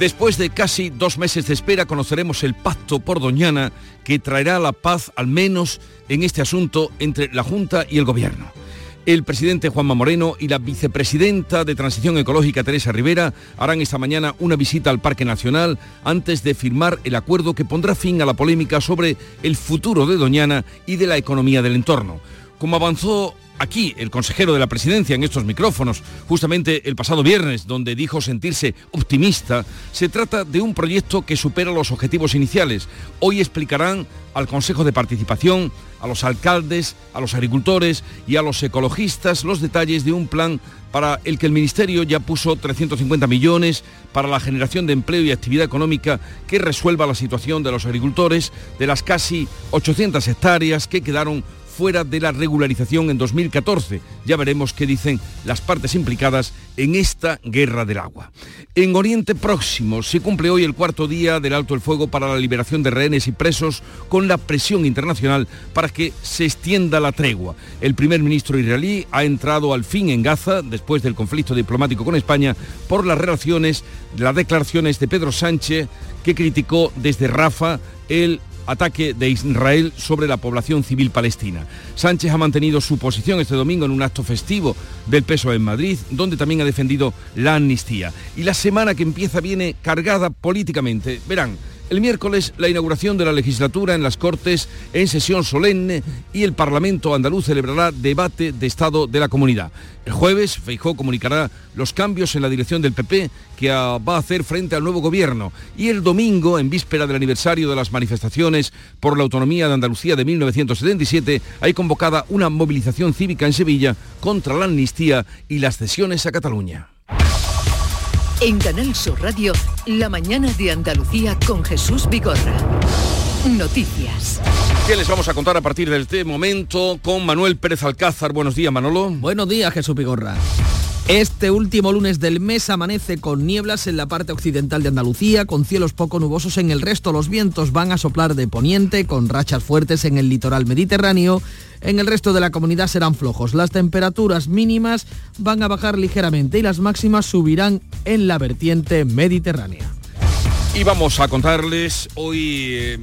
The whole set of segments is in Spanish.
después de casi dos meses de espera, conoceremos el pacto por Doñana que traerá la paz, al menos en este asunto, entre la Junta y el Gobierno. El presidente Juanma Moreno y la vicepresidenta de Transición Ecológica Teresa Rivera harán esta mañana una visita al Parque Nacional antes de firmar el acuerdo que pondrá fin a la polémica sobre el futuro de Doñana y de la economía del entorno. Como avanzó aquí el consejero de la presidencia en estos micrófonos, justamente el pasado viernes, donde dijo sentirse optimista, se trata de un proyecto que supera los objetivos iniciales. Hoy explicarán al Consejo de Participación, a los alcaldes, a los agricultores y a los ecologistas los detalles de un plan para el que el Ministerio ya puso 350 millones para la generación de empleo y actividad económica que resuelva la situación de los agricultores de las casi 800 hectáreas que quedaron fuera de la regularización en 2014. Ya veremos qué dicen las partes implicadas en esta guerra del agua. En Oriente Próximo se cumple hoy el cuarto día del alto el fuego para la liberación de rehenes y presos con la presión internacional para que se extienda la tregua. El primer ministro israelí ha entrado al fin en Gaza después del conflicto diplomático con España por las relaciones, las declaraciones de Pedro Sánchez que criticó desde Rafa el ataque de Israel sobre la población civil palestina. Sánchez ha mantenido su posición este domingo en un acto festivo del peso en Madrid, donde también ha defendido la amnistía. Y la semana que empieza viene cargada políticamente. Verán, el miércoles la inauguración de la legislatura en las Cortes en sesión solemne y el Parlamento andaluz celebrará debate de Estado de la comunidad. El jueves Feijó comunicará los cambios en la dirección del PP que va a hacer frente al nuevo gobierno y el domingo, en víspera del aniversario de las manifestaciones por la autonomía de Andalucía de 1977, hay convocada una movilización cívica en Sevilla contra la amnistía y las cesiones a Cataluña. En Canal Sur Radio, la mañana de Andalucía con Jesús Vigorra. Noticias. ¿Qué les vamos a contar a partir de este momento con Manuel Pérez Alcázar? Buenos días, Manolo. Buenos días, Jesús Vigorra. Este último lunes del mes amanece con nieblas en la parte occidental de Andalucía, con cielos poco nubosos en el resto. Los vientos van a soplar de poniente, con rachas fuertes en el litoral mediterráneo. En el resto de la comunidad serán flojos. Las temperaturas mínimas van a bajar ligeramente y las máximas subirán en la vertiente mediterránea. Y vamos a contarles hoy, eh,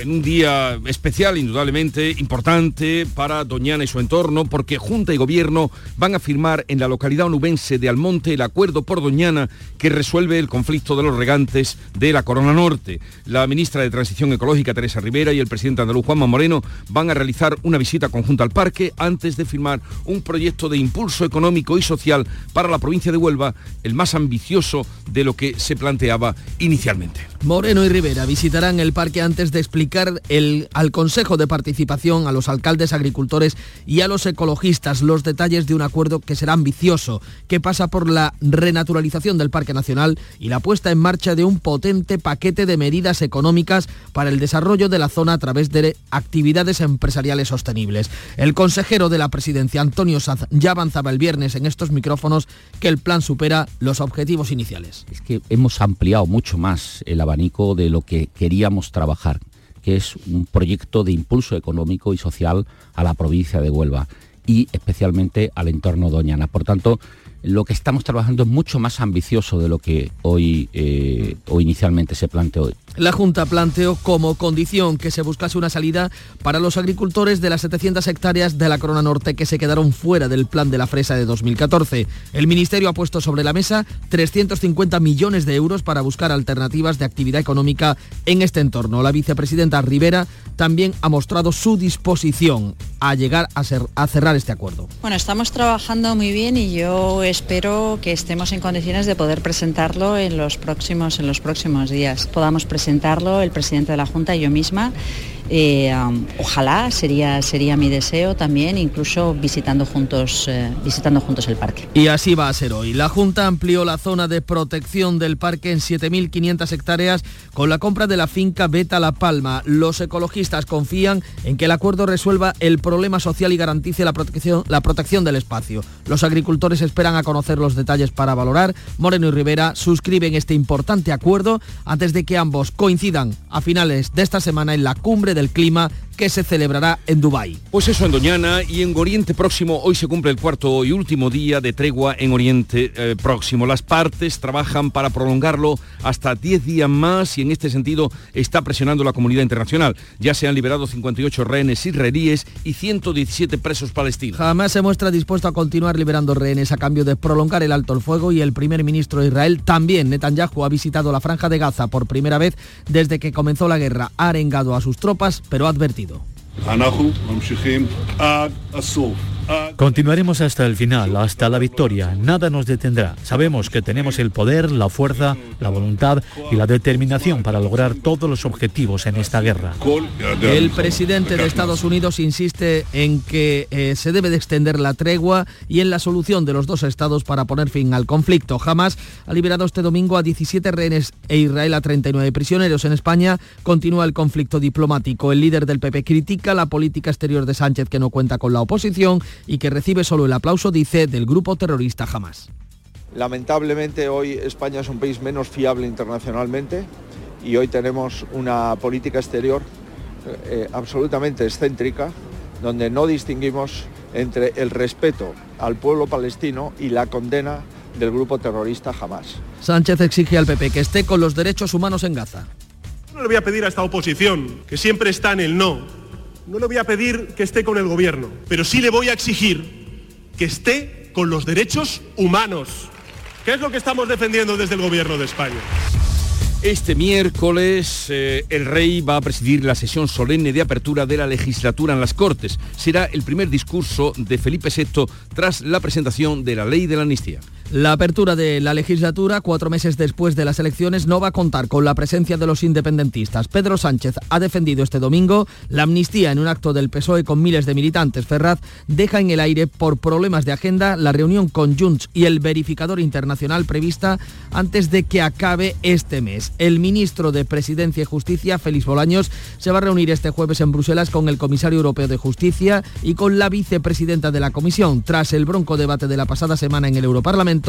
en un día especial, indudablemente importante para Doñana y su entorno, porque Junta y Gobierno van a firmar en la localidad onubense de Almonte el acuerdo por Doñana que resuelve el conflicto de los regantes de la Corona Norte. La ministra de Transición Ecológica, Teresa Rivera, y el presidente andaluz, Juanma Moreno, van a realizar una visita conjunta al parque antes de firmar un proyecto de impulso económico y social para la provincia de Huelva, el más ambicioso de lo que se planteaba inicialmente. Moreno y Rivera visitarán el parque antes de explicar el, al Consejo de Participación, a los alcaldes, agricultores y a los ecologistas los detalles de un acuerdo que será ambicioso, que pasa por la renaturalización del Parque Nacional y la puesta en marcha de un potente paquete de medidas económicas para el desarrollo de la zona a través de actividades empresariales sostenibles. El consejero de la presidencia, Antonio Saz, ya avanzaba el viernes en estos micrófonos que el plan supera los objetivos iniciales. Es que hemos ampliado mucho más el abanico de lo que queríamos trabajar, que es un proyecto de impulso económico y social a la provincia de Huelva y especialmente al entorno Doñana. Por tanto, lo que estamos trabajando es mucho más ambicioso de lo que hoy eh, o inicialmente se planteó. La Junta planteó como condición que se buscase una salida para los agricultores de las 700 hectáreas de la Corona Norte que se quedaron fuera del plan de la fresa de 2014. El Ministerio ha puesto sobre la mesa 350 millones de euros para buscar alternativas de actividad económica en este entorno. La vicepresidenta Rivera también ha mostrado su disposición a llegar a, cerrar este acuerdo. Bueno, estamos trabajando muy bien y yo espero que estemos en condiciones de poder presentarlo en los próximos, en los próximos días. Podamos presentarlo el presidente de la Junta y yo misma Eh, ojalá sería, sería mi deseo también, incluso visitando juntos, eh, visitando juntos el parque. Y así va a ser hoy. La Junta amplió la zona de protección del parque en 7.500 hectáreas con la compra de la finca Beta La Palma. Los ecologistas confían en que el acuerdo resuelva el problema social y garantice la protección, la protección del espacio. Los agricultores esperan a conocer los detalles para valorar. Moreno y Rivera suscriben este importante acuerdo antes de que ambos coincidan a finales de esta semana en la cumbre del clima que se celebrará en Dubái. Pues eso en Doñana y en Oriente Próximo hoy se cumple el cuarto y último día de tregua en Oriente eh, Próximo. Las partes trabajan para prolongarlo hasta 10 días más y en este sentido está presionando la comunidad internacional. Ya se han liberado 58 rehenes israelíes y 117 presos palestinos. Jamás se muestra dispuesto a continuar liberando rehenes a cambio de prolongar el alto el fuego y el primer ministro de Israel también, Netanyahu, ha visitado la franja de Gaza por primera vez desde que comenzó la guerra. Ha arengado a sus tropas, pero ha advertido אנחנו ממשיכים עד הסוף. Continuaremos hasta el final, hasta la victoria. Nada nos detendrá. Sabemos que tenemos el poder, la fuerza, la voluntad y la determinación para lograr todos los objetivos en esta guerra. El presidente de Estados Unidos insiste en que eh, se debe de extender la tregua y en la solución de los dos estados para poner fin al conflicto. Jamás ha liberado este domingo a 17 rehenes e Israel a 39 prisioneros. En España continúa el conflicto diplomático. El líder del PP critica la política exterior de Sánchez que no cuenta con la oposición y que recibe solo el aplauso, dice, del grupo terrorista Hamas. Lamentablemente hoy España es un país menos fiable internacionalmente y hoy tenemos una política exterior eh, absolutamente excéntrica donde no distinguimos entre el respeto al pueblo palestino y la condena del grupo terrorista Hamas. Sánchez exige al PP que esté con los derechos humanos en Gaza. No le voy a pedir a esta oposición, que siempre está en el no, no le voy a pedir que esté con el gobierno, pero sí le voy a exigir que esté con los derechos humanos, que es lo que estamos defendiendo desde el gobierno de España. Este miércoles eh, el rey va a presidir la sesión solemne de apertura de la legislatura en las Cortes. Será el primer discurso de Felipe VI tras la presentación de la ley de la amnistía. La apertura de la legislatura, cuatro meses después de las elecciones, no va a contar con la presencia de los independentistas. Pedro Sánchez ha defendido este domingo la amnistía en un acto del PSOE con miles de militantes. Ferraz deja en el aire por problemas de agenda la reunión con Junts y el verificador internacional prevista antes de que acabe este mes. El ministro de Presidencia y Justicia, Félix Bolaños, se va a reunir este jueves en Bruselas con el comisario europeo de Justicia y con la vicepresidenta de la Comisión. Tras el bronco debate de la pasada semana en el Europarlamento,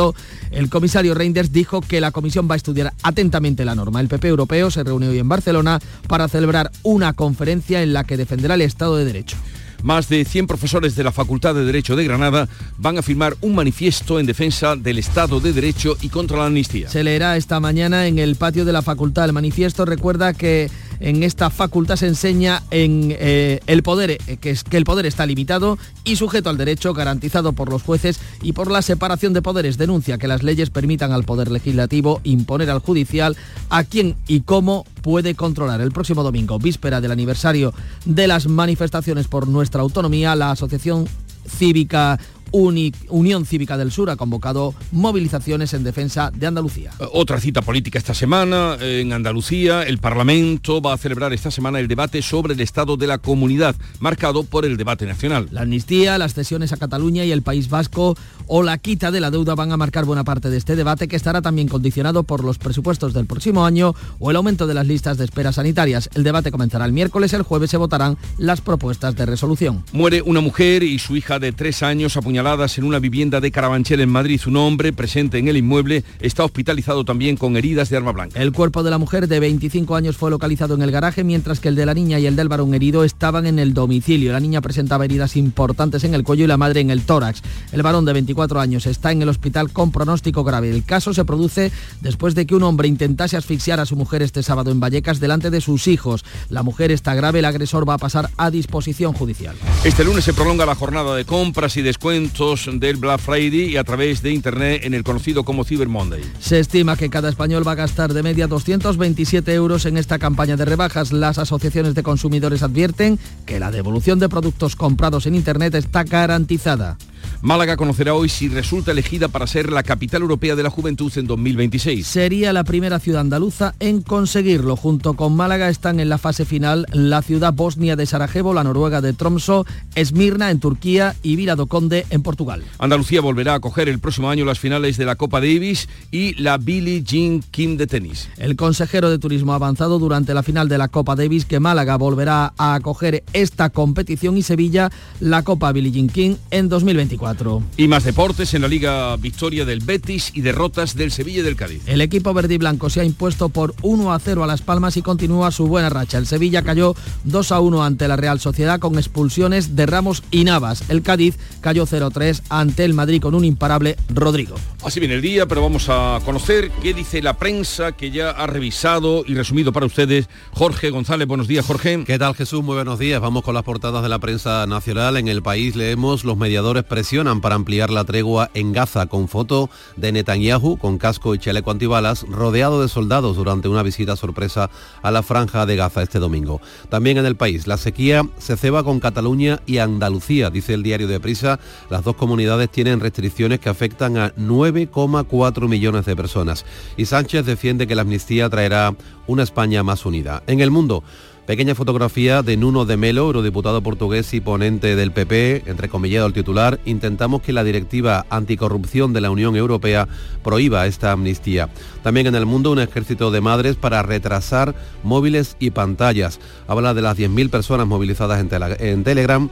el comisario Reinders dijo que la comisión va a estudiar atentamente la norma. El PP europeo se reunió hoy en Barcelona para celebrar una conferencia en la que defenderá el Estado de Derecho. Más de 100 profesores de la Facultad de Derecho de Granada van a firmar un manifiesto en defensa del Estado de Derecho y contra la amnistía. Se leerá esta mañana en el patio de la facultad. El manifiesto recuerda que en esta facultad se enseña en eh, el poder, eh, que, el poder está limitado y sujeto al derecho garantizado por los jueces y por la separación de poderes. Denuncia que las leyes permitan al poder legislativo imponer al judicial a quién y cómo puede controlar. El próximo domingo, víspera del aniversario de las manifestaciones por nuestra autonomía, la Asociación Cívica Unión Cívica del Sur ha convocado movilizaciones en defensa de Andalucía. Eh, otra cita política esta semana en Andalucía. El Parlamento va a celebrar esta semana el debate sobre el estado de la comunidad, marcado por el debate nacional. La amnistía, las cesiones a Cataluña y el País Vasco o la quita de la deuda van a marcar buena parte de este debate que estará también condicionado por los presupuestos del próximo año o el aumento de las listas de espera sanitarias. El debate comenzará el miércoles, el jueves se votarán las propuestas de resolución. Muere una mujer y su hija de tres años apuñalada en una vivienda de Carabanchel en Madrid. Un hombre presente en el inmueble está hospitalizado también con heridas de arma blanca. El cuerpo de la mujer de 25 años fue localizado en el garaje, mientras que el de la niña y el del varón herido estaban en el domicilio. La niña presentaba heridas importantes en el cuello y la madre en el tórax. El varón de 24 años está en el hospital con pronóstico grave. El caso se produce después de que un hombre intentase asfixiar a su mujer este sábado en Vallecas delante de sus hijos. La mujer está grave, el agresor va a pasar a disposición judicial. Este lunes se prolonga la jornada de compras y descuentos del Black Friday y a través de Internet en el conocido como Cyber Monday. Se estima que cada español va a gastar de media 227 euros en esta campaña de rebajas. Las asociaciones de consumidores advierten que la devolución de productos comprados en Internet está garantizada. Málaga conocerá hoy si resulta elegida para ser la capital europea de la juventud en 2026. Sería la primera ciudad andaluza en conseguirlo. Junto con Málaga están en la fase final la ciudad bosnia de Sarajevo, la noruega de Tromso, Esmirna en Turquía y Vila do Conde en Portugal. Andalucía volverá a acoger el próximo año las finales de la Copa Davis y la Billie Jean King de tenis. El consejero de Turismo ha avanzado durante la final de la Copa Davis que Málaga volverá a acoger esta competición y Sevilla la Copa Billie Jean King en 2024. Y más deportes en la Liga Victoria del Betis y derrotas del Sevilla y del Cádiz. El equipo verde y blanco se ha impuesto por 1 a 0 a Las Palmas y continúa su buena racha. El Sevilla cayó 2 a 1 ante la Real Sociedad con expulsiones de Ramos y Navas. El Cádiz cayó 0-3 ante el Madrid con un imparable Rodrigo. Así viene el día, pero vamos a conocer qué dice la prensa que ya ha revisado y resumido para ustedes. Jorge González, buenos días, Jorge. ¿Qué tal, Jesús? Muy buenos días. Vamos con las portadas de la prensa nacional. En el país leemos los mediadores presionan para ampliar la tregua en Gaza con foto de Netanyahu con casco y chaleco antibalas rodeado de soldados durante una visita sorpresa a la franja de Gaza este domingo. También en el país, la sequía se ceba con Cataluña y Andalucía, dice el diario de Prisa. Las dos comunidades tienen restricciones que afectan a 9,4 millones de personas. Y Sánchez defiende que la amnistía traerá una España más unida. En el mundo, Pequeña fotografía de Nuno de Melo, eurodiputado portugués y ponente del PP, entrecomillado al titular, intentamos que la directiva anticorrupción de la Unión Europea prohíba esta amnistía. También en el mundo un ejército de madres para retrasar móviles y pantallas. Habla de las 10.000 personas movilizadas en, en Telegram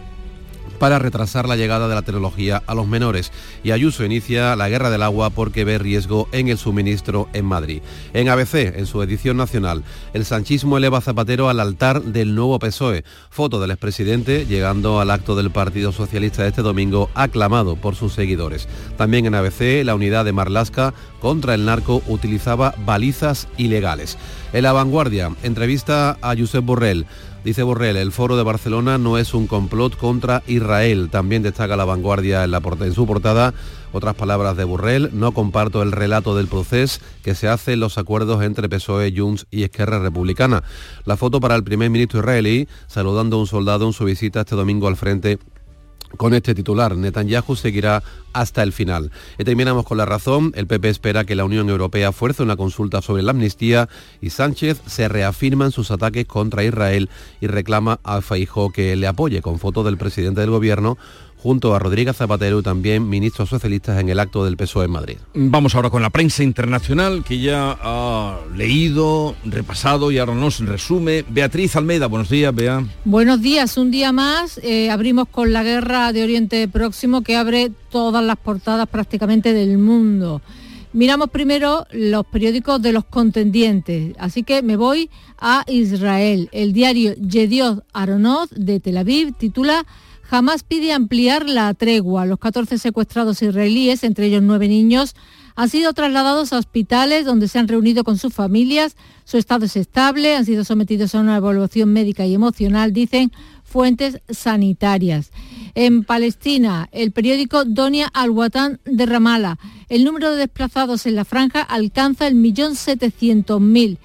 para retrasar la llegada de la tecnología a los menores. Y Ayuso inicia la guerra del agua porque ve riesgo en el suministro en Madrid. En ABC, en su edición nacional, el sanchismo eleva a Zapatero al altar del nuevo PSOE. Foto del expresidente llegando al acto del Partido Socialista este domingo, aclamado por sus seguidores. También en ABC, la unidad de Marlasca contra el narco utilizaba balizas ilegales. En la vanguardia, entrevista a Josep Borrell. Dice Borrell, el foro de Barcelona no es un complot contra Israel. También destaca la vanguardia en, la, en su portada. Otras palabras de Borrell, no comparto el relato del proceso que se hace en los acuerdos entre PSOE, Junts y Esquerra Republicana. La foto para el primer ministro israelí saludando a un soldado en su visita este domingo al frente con este titular. Netanyahu seguirá hasta el final. Y terminamos con la razón. El PP espera que la Unión Europea fuerce una consulta sobre la amnistía y Sánchez se reafirma en sus ataques contra Israel y reclama a Feijóo que le apoye con foto del presidente del gobierno junto a Rodríguez Zapatero también ministros socialistas en el acto del PSOE en Madrid. Vamos ahora con la prensa internacional que ya ha leído, repasado y ahora nos resume. Beatriz Almeida, buenos días, Bea. Buenos días, un día más. Eh, abrimos con la guerra de Oriente Próximo que abre todas las portadas prácticamente del mundo. Miramos primero los periódicos de los contendientes, así que me voy a Israel. El diario Yediot Aronoth de Tel Aviv titula Jamás pide ampliar la tregua. Los 14 secuestrados israelíes, entre ellos nueve niños, han sido trasladados a hospitales donde se han reunido con sus familias. Su estado es estable, han sido sometidos a una evaluación médica y emocional, dicen fuentes sanitarias. En Palestina, el periódico Donia Al-Watan de Ramallah. El número de desplazados en la franja alcanza el millón setecientos mil.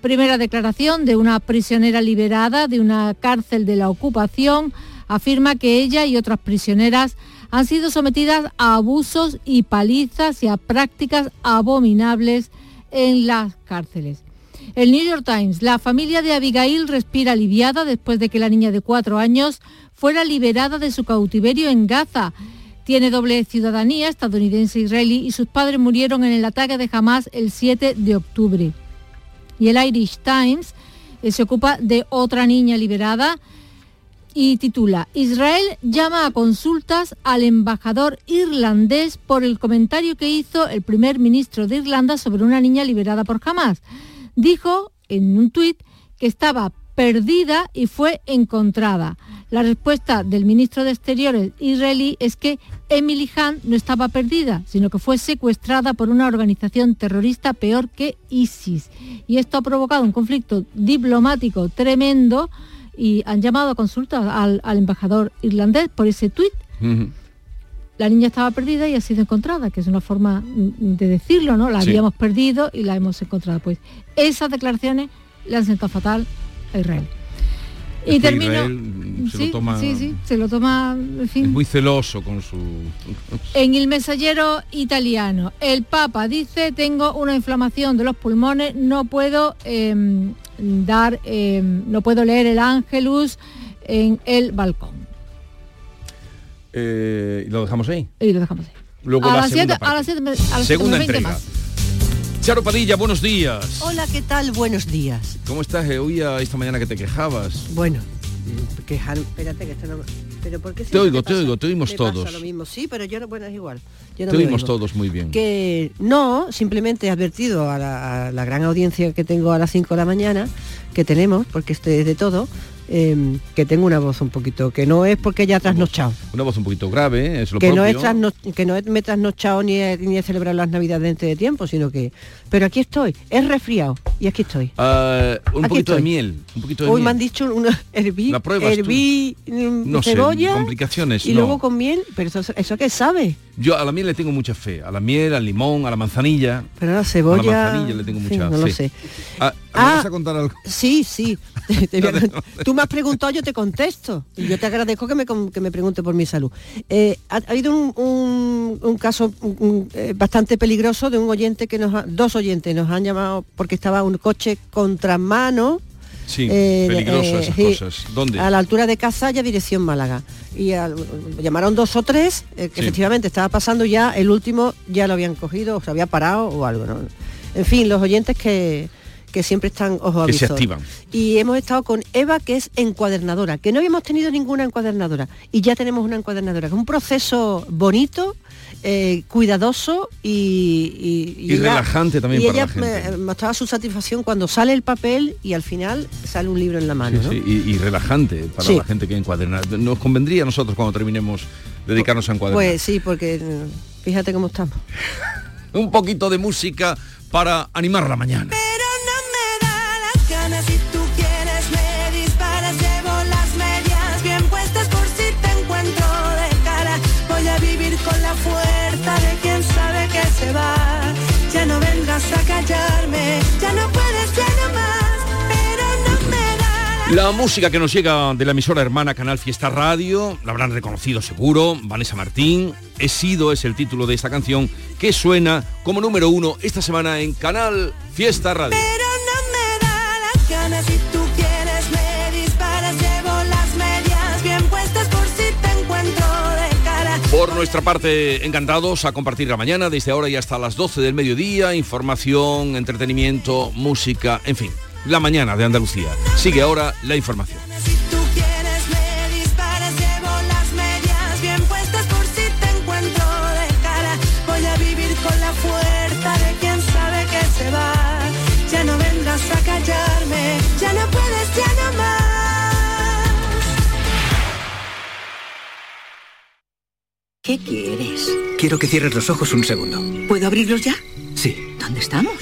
Primera declaración de una prisionera liberada de una cárcel de la ocupación afirma que ella y otras prisioneras han sido sometidas a abusos y palizas y a prácticas abominables en las cárceles. El New York Times, la familia de Abigail respira aliviada después de que la niña de cuatro años fuera liberada de su cautiverio en Gaza. Tiene doble ciudadanía estadounidense e israelí y sus padres murieron en el ataque de Hamas el 7 de octubre. Y el Irish Times eh, se ocupa de otra niña liberada y titula Israel llama a consultas al embajador irlandés por el comentario que hizo el primer ministro de Irlanda sobre una niña liberada por Hamas. Dijo en un tuit que estaba perdida y fue encontrada. La respuesta del ministro de Exteriores israelí es que Emily Hunt no estaba perdida, sino que fue secuestrada por una organización terrorista peor que ISIS. Y esto ha provocado un conflicto diplomático tremendo y han llamado a consulta al, embajador irlandés por ese tuit. La niña estaba perdida y ha sido encontrada, que es una forma de decirlo, ¿no? La habíamos perdido y la hemos encontrado. Pues esas declaraciones le han sentado fatal a Israel. Y Es termino. Israel se lo toma- sí, sí, se lo toma, en fin. Es muy celoso con su... En el mensajero italiano, el Papa dice, tengo una inflamación de los pulmones, no puedo em, dar, em, no puedo leer el Ángelus en el balcón. Eh, y lo dejamos ahí. Y lo dejamos ahí. Luego a la las segunda siete- a las parte. siete- a las Segunda siete menos 20 entrega. más. Charo Padilla, buenos días. Hola, ¿qué tal? Buenos días. ¿Cómo estás? Eh, Oía esta mañana que te quejabas. Bueno, mm, quejar, espérate que esto no... ¿Pero por qué Te oigo, te pasa- oímos, te oímos te pasa todos. lo mismo? Sí, pero yo no, bueno, es igual. Yo no te oímos oigo. todos muy bien. Que no, simplemente he advertido a la, a la gran audiencia que tengo a las 5 de la mañana, que tenemos, porque este es de todo, eh, que tengo una voz un poquito, que no es porque haya trasnochado. Una voz un poquito grave, es lo que no, propio. es trasno- que no es- me he trasnochado ni he, ni he celebrado las navidades dentro de tiempo, sino que... Pero aquí estoy, es resfriado y aquí estoy. Ah, un Aquí poquito de miel, un poquito de Hoy miel. me han dicho una herví, La herví mm, No sé, cebolla complicaciones, y no. luego con miel, pero eso, eso qué sabe. Yo a la miel le tengo mucha fe, a la miel, al limón, a la manzanilla. Pero la A cebolla. la manzanilla le tengo en mucha fin, no lo sé. Ah, ¿me Ah, vas a contar algo? Sí, sí. Te- te voy a cont- Tú me has preguntado, yo te contesto. Y yo te agradezco que me, con- que me pregunte por mi salud. Eh, ha, ha habido un, un- un caso un- un, eh, bastante peligroso de un oyente que nos ha- dos oyentes nos han llamado porque estaba un coche contramano. Sí, eh, peligroso eh, esas cosas. ¿Dónde? A la altura de Cazalla, dirección Málaga. Y al- llamaron dos o tres, eh, que Sí. efectivamente estaba pasando ya, el último ya lo habían cogido, o se había parado o algo. ¿no? En fin, los oyentes que, que siempre están ojo Que se avisor. activan. Y hemos estado con Eva, que es encuadernadora, que no habíamos tenido ninguna encuadernadora. Y ya tenemos una encuadernadora, es un proceso bonito, eh, cuidadoso y... Y relajante también y para ella la gente. me- mostraba su satisfacción cuando sale el papel y al final sale un libro en la mano. Sí, ¿no? sí, y, relajante para Sí. la gente que encuaderna. Nos convendría a nosotros cuando terminemos dedicarnos a encuadernar. Pues sí, porque mm, fíjate cómo estamos. Un poquito de música para animar la mañana. La música que nos llega de la emisora hermana Canal Fiesta Radio, la habrán reconocido seguro, Vanessa Martín, He sido es el título de esta canción que suena como número uno esta semana en Canal Fiesta Radio. pero no me da las ganas si tú quieres me disparas llevo las medias bien puestas por si te encuentro de cara Por nuestra parte, encantados a compartir la mañana desde ahora y hasta las 12 del mediodía, información, entretenimiento, música, en fin, la mañana de Andalucía. Sigue ahora la información. tú quieres me disparas llevo las medias bien puestas por si te encuentro de cara voy a vivir con la fuerza de quien sabe que se va ya no vengas a callarme ya no puedes ya no más ¿Qué quieres? Quiero que cierres los ojos un segundo. ¿Puedo abrirlos ya? Sí. ¿Dónde estamos?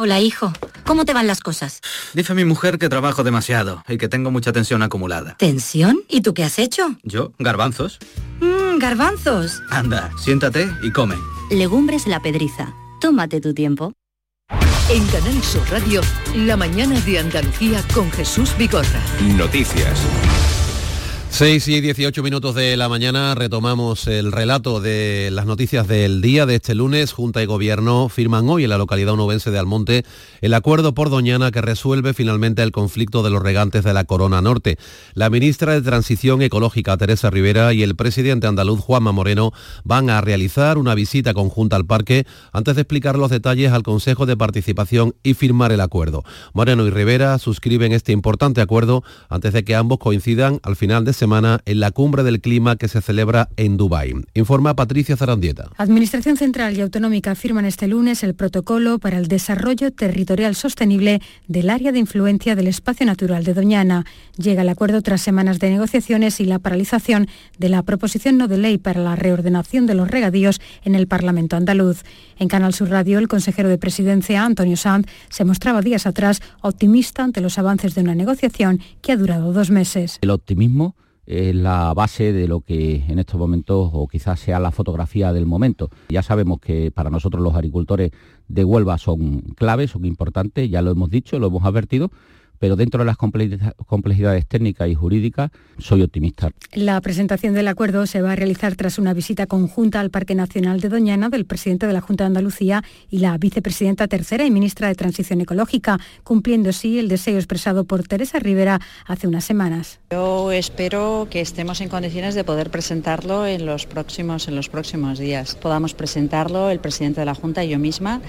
Hola, hijo. ¿Cómo te van las cosas? Dice mi mujer que trabajo demasiado y que tengo mucha tensión acumulada. ¿Tensión? ¿Y tú qué has hecho? ¿Yo? ¿Garbanzos? Mmm, garbanzos. Anda, siéntate y come. Legumbres la pedriza. Tómate tu tiempo. En Canal Sur Radio, la mañana de Andalucía con Jesús Vigorra. Noticias. 6 y 18 minutos de la mañana retomamos el relato de las noticias del día de este lunes. Junta y Gobierno firman hoy en la localidad onubense de Almonte el acuerdo por Doñana que resuelve finalmente el conflicto de los regantes de la Corona Norte. La ministra de Transición Ecológica Teresa Rivera y el presidente andaluz Juanma Moreno van a realizar una visita conjunta al parque antes de explicar los detalles al Consejo de Participación y firmar el acuerdo. Moreno y Rivera suscriben este importante acuerdo antes de que ambos coincidan al final de semana en la cumbre del clima que se celebra en Dubái. Informa Patricia Zarandieta. Administración Central y Autonómica firman este lunes el protocolo para el desarrollo territorial sostenible del área de influencia del espacio natural de Doñana. Llega el acuerdo tras semanas de negociaciones y la paralización de la proposición no de ley para la reordenación de los regadíos en el Parlamento andaluz. En Canal Sur Radio, el consejero de Presidencia, Antonio Sanz, se mostraba días atrás optimista ante los avances de una negociación que ha durado dos meses. El optimismo es la base de lo que en estos momentos o quizás sea la fotografía del momento. Ya sabemos que para nosotros los agricultores de Huelva son claves, son importantes, ya lo hemos dicho, lo hemos advertido, pero dentro de las complejidades técnicas y jurídicas soy optimista. La presentación del acuerdo se va a realizar tras una visita conjunta al Parque Nacional de Doñana del presidente de la Junta de Andalucía y la vicepresidenta tercera y ministra de Transición Ecológica, cumpliendo así el deseo expresado por Teresa Rivera hace unas semanas. Yo espero que estemos en condiciones de poder presentarlo en los próximos, en los próximos días. Podamos presentarlo el presidente de la Junta y yo misma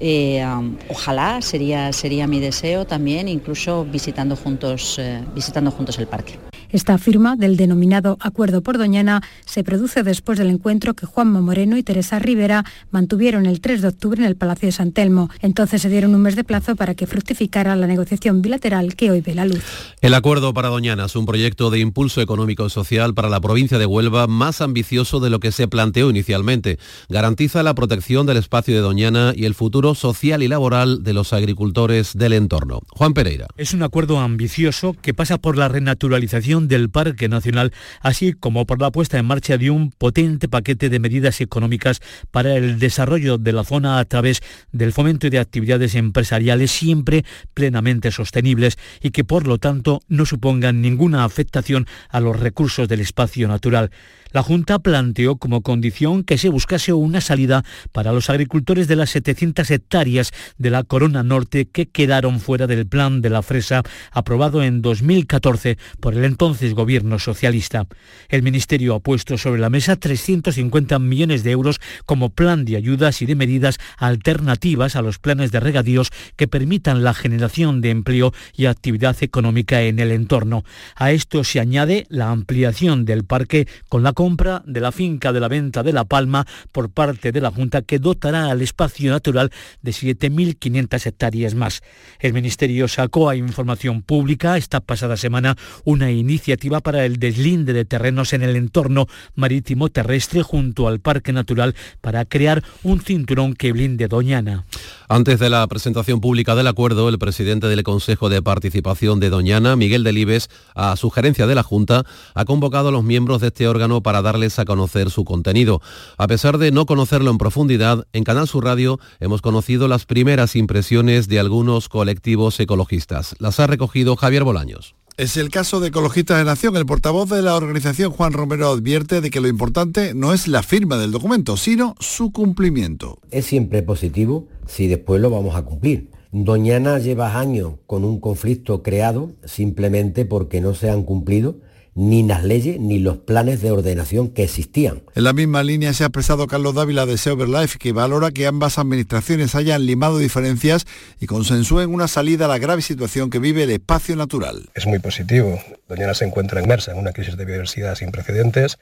eh, ojalá sería, sería mi deseo también, incluso visitando juntos, eh, visitando juntos el parque. Esta firma del denominado Acuerdo por Doñana se produce después del encuentro que Juanma Moreno y Teresa Rivera mantuvieron el 3 de octubre en el Palacio de San Telmo. Entonces se dieron un mes de plazo para que fructificara la negociación bilateral que hoy ve la luz. El Acuerdo para Doñana es un proyecto de impulso económico y social para la provincia de Huelva más ambicioso de lo que se planteó inicialmente. Garantiza la protección del espacio de Doñana y el futuro social y laboral de los agricultores del entorno. Juan Pereira. Es un acuerdo ambicioso que pasa por la renaturalización del Parque Nacional, así como por la puesta en marcha de un potente paquete de medidas económicas para el desarrollo de la zona a través del fomento de actividades empresariales siempre plenamente sostenibles y que por lo tanto no supongan ninguna afectación a los recursos del espacio natural. La Junta planteó como condición que se buscase una salida para los agricultores de las 700 hectáreas de la Corona Norte que quedaron fuera del plan de la fresa aprobado en 2014 por el entonces gobierno socialista. El Ministerio ha puesto sobre la mesa 350 millones de euros como plan de ayudas y de medidas alternativas a los planes de regadíos que permitan la generación de empleo y actividad económica en el entorno. A esto se añade la ampliación del parque con la compra de la finca de la venta de La Palma por parte de la Junta que dotará al espacio natural de 7.500 hectáreas más. El Ministerio sacó a información pública esta pasada semana una iniciativa para el deslinde de terrenos en el entorno marítimo terrestre junto al Parque Natural para crear un cinturón que blinde Doñana. Antes de la presentación pública del acuerdo, el presidente del Consejo de Participación de Doñana, Miguel Delibes, a sugerencia de la Junta, ha convocado a los miembros de este órgano para darles a conocer su contenido. A pesar de no conocerlo en profundidad, en Canal Sur Radio hemos conocido las primeras impresiones de algunos colectivos ecologistas. Las ha recogido Javier Bolaños. Es el caso de Ecologistas de Nación. El portavoz de la organización, Juan Romero, advierte de que lo importante no es la firma del documento, sino su cumplimiento. Es siempre positivo si después lo vamos a cumplir. Doñana lleva años con un conflicto creado simplemente porque no se han cumplido ni las leyes ni los planes de ordenación que existían. En la misma línea se ha expresado Carlos Dávila de Seoverlife, que valora que ambas administraciones hayan limado diferencias y consensúen una salida a la grave situación que vive el espacio natural. Es muy positivo. Doñana se encuentra inmersa en una crisis de biodiversidad sin precedentes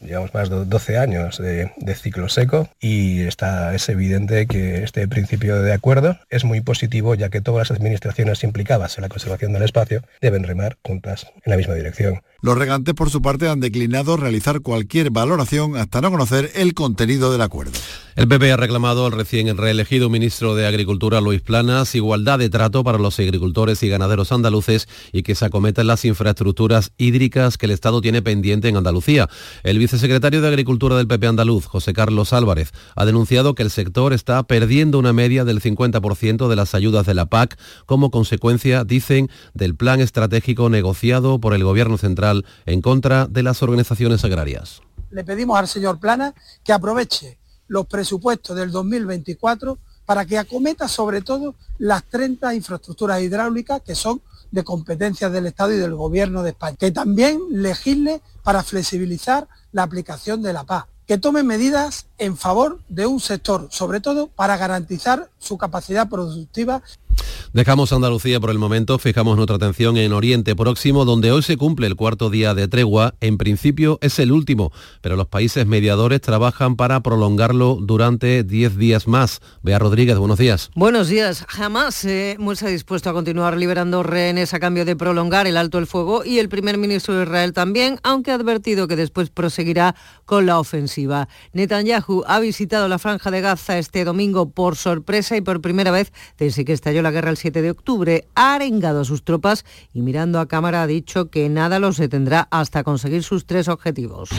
llevamos más de 12 años de, de, ciclo seco y está, es evidente que este principio de acuerdo es muy positivo ya que todas las administraciones implicadas en la conservación del espacio deben remar juntas en la misma dirección. Los regantes, por su parte, han declinado realizar cualquier valoración hasta no conocer el contenido del acuerdo. El PP ha reclamado al recién reelegido ministro de Agricultura, Luis Planas, igualdad de trato para los agricultores y ganaderos andaluces y que se acometan las infraestructuras hídricas que el Estado tiene pendiente en Andalucía. El vicesecretario de Agricultura del PP andaluz, José Carlos Álvarez, ha denunciado que el sector está perdiendo una media del 50% de las ayudas de la PAC como consecuencia, dicen, del plan estratégico negociado por el Gobierno Central en contra de las organizaciones agrarias. Le pedimos al señor Plana que aproveche los presupuestos del 2024 para que acometa sobre todo las 30 infraestructuras hidráulicas que son de competencias del Estado y del Gobierno de España. Que también legisle para flexibilizar la aplicación de la paz. Que tome medidas en favor de un sector, sobre todo para garantizar su capacidad productiva Dejamos Andalucía por el momento, fijamos nuestra atención en Oriente Próximo, donde hoy se cumple el cuarto día de tregua. En principio es el último, pero los países mediadores trabajan para prolongarlo durante 10 días más. Bea Rodríguez, buenos días. Buenos días. Jamás se muestra dispuesto a continuar liberando rehenes a cambio de prolongar el alto el fuego y el primer ministro de Israel también, aunque ha advertido que después proseguirá con la ofensiva. Netanyahu ha visitado la franja de Gaza este domingo por sorpresa y por primera vez desde que estalló la guerra el 7 de octubre, ha arengado a sus tropas y mirando a cámara ha dicho que nada los detendrá hasta conseguir sus tres objetivos.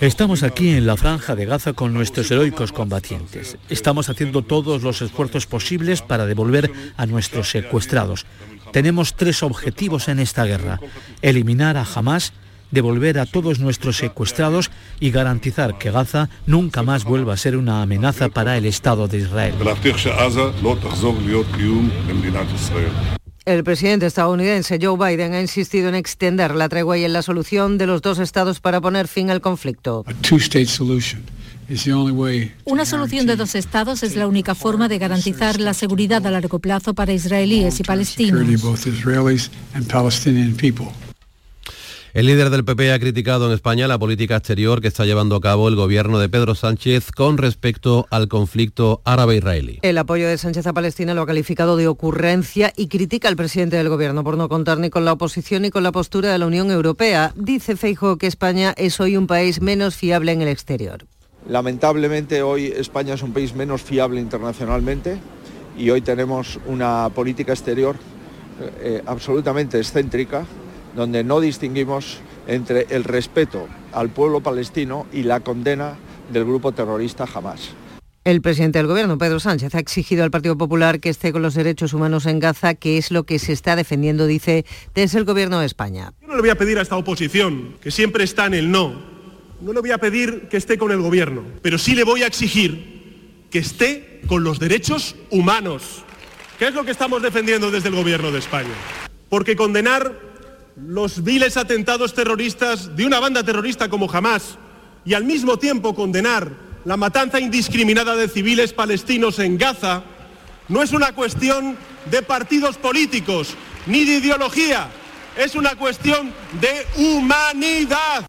Estamos aquí en la franja de Gaza con nuestros heroicos combatientes. Estamos haciendo todos los esfuerzos posibles para devolver a nuestros secuestrados. Tenemos tres objetivos en esta guerra. Eliminar a Hamas, devolver a todos nuestros secuestrados y garantizar que Gaza nunca más vuelva a ser una amenaza para el Estado de Israel. El presidente estadounidense Joe Biden ha insistido en extender la tregua y en la solución de los dos estados para poner fin al conflicto. Una solución de dos estados es la única forma de garantizar la seguridad a largo plazo para israelíes y palestinos. El líder del PP ha criticado en España la política exterior que está llevando a cabo el gobierno de Pedro Sánchez con respecto al conflicto árabe-israelí. El apoyo de Sánchez a Palestina lo ha calificado de ocurrencia y critica al presidente del gobierno por no contar ni con la oposición ni con la postura de la Unión Europea. Dice Feijo que España es hoy un país menos fiable en el exterior. Lamentablemente hoy España es un país menos fiable internacionalmente y hoy tenemos una política exterior eh, absolutamente excéntrica donde no distinguimos entre el respeto al pueblo palestino y la condena del grupo terrorista Hamas. El presidente del Gobierno, Pedro Sánchez, ha exigido al Partido Popular que esté con los derechos humanos en Gaza, que es lo que se está defendiendo, dice, desde el Gobierno de España. Yo no le voy a pedir a esta oposición, que siempre está en el no, no le voy a pedir que esté con el Gobierno, pero sí le voy a exigir que esté con los derechos humanos, que es lo que estamos defendiendo desde el Gobierno de España. Porque condenar los viles atentados terroristas de una banda terrorista como Hamas y al mismo tiempo condenar la matanza indiscriminada de civiles palestinos en Gaza no es una cuestión de partidos políticos ni de ideología, es una cuestión de humanidad.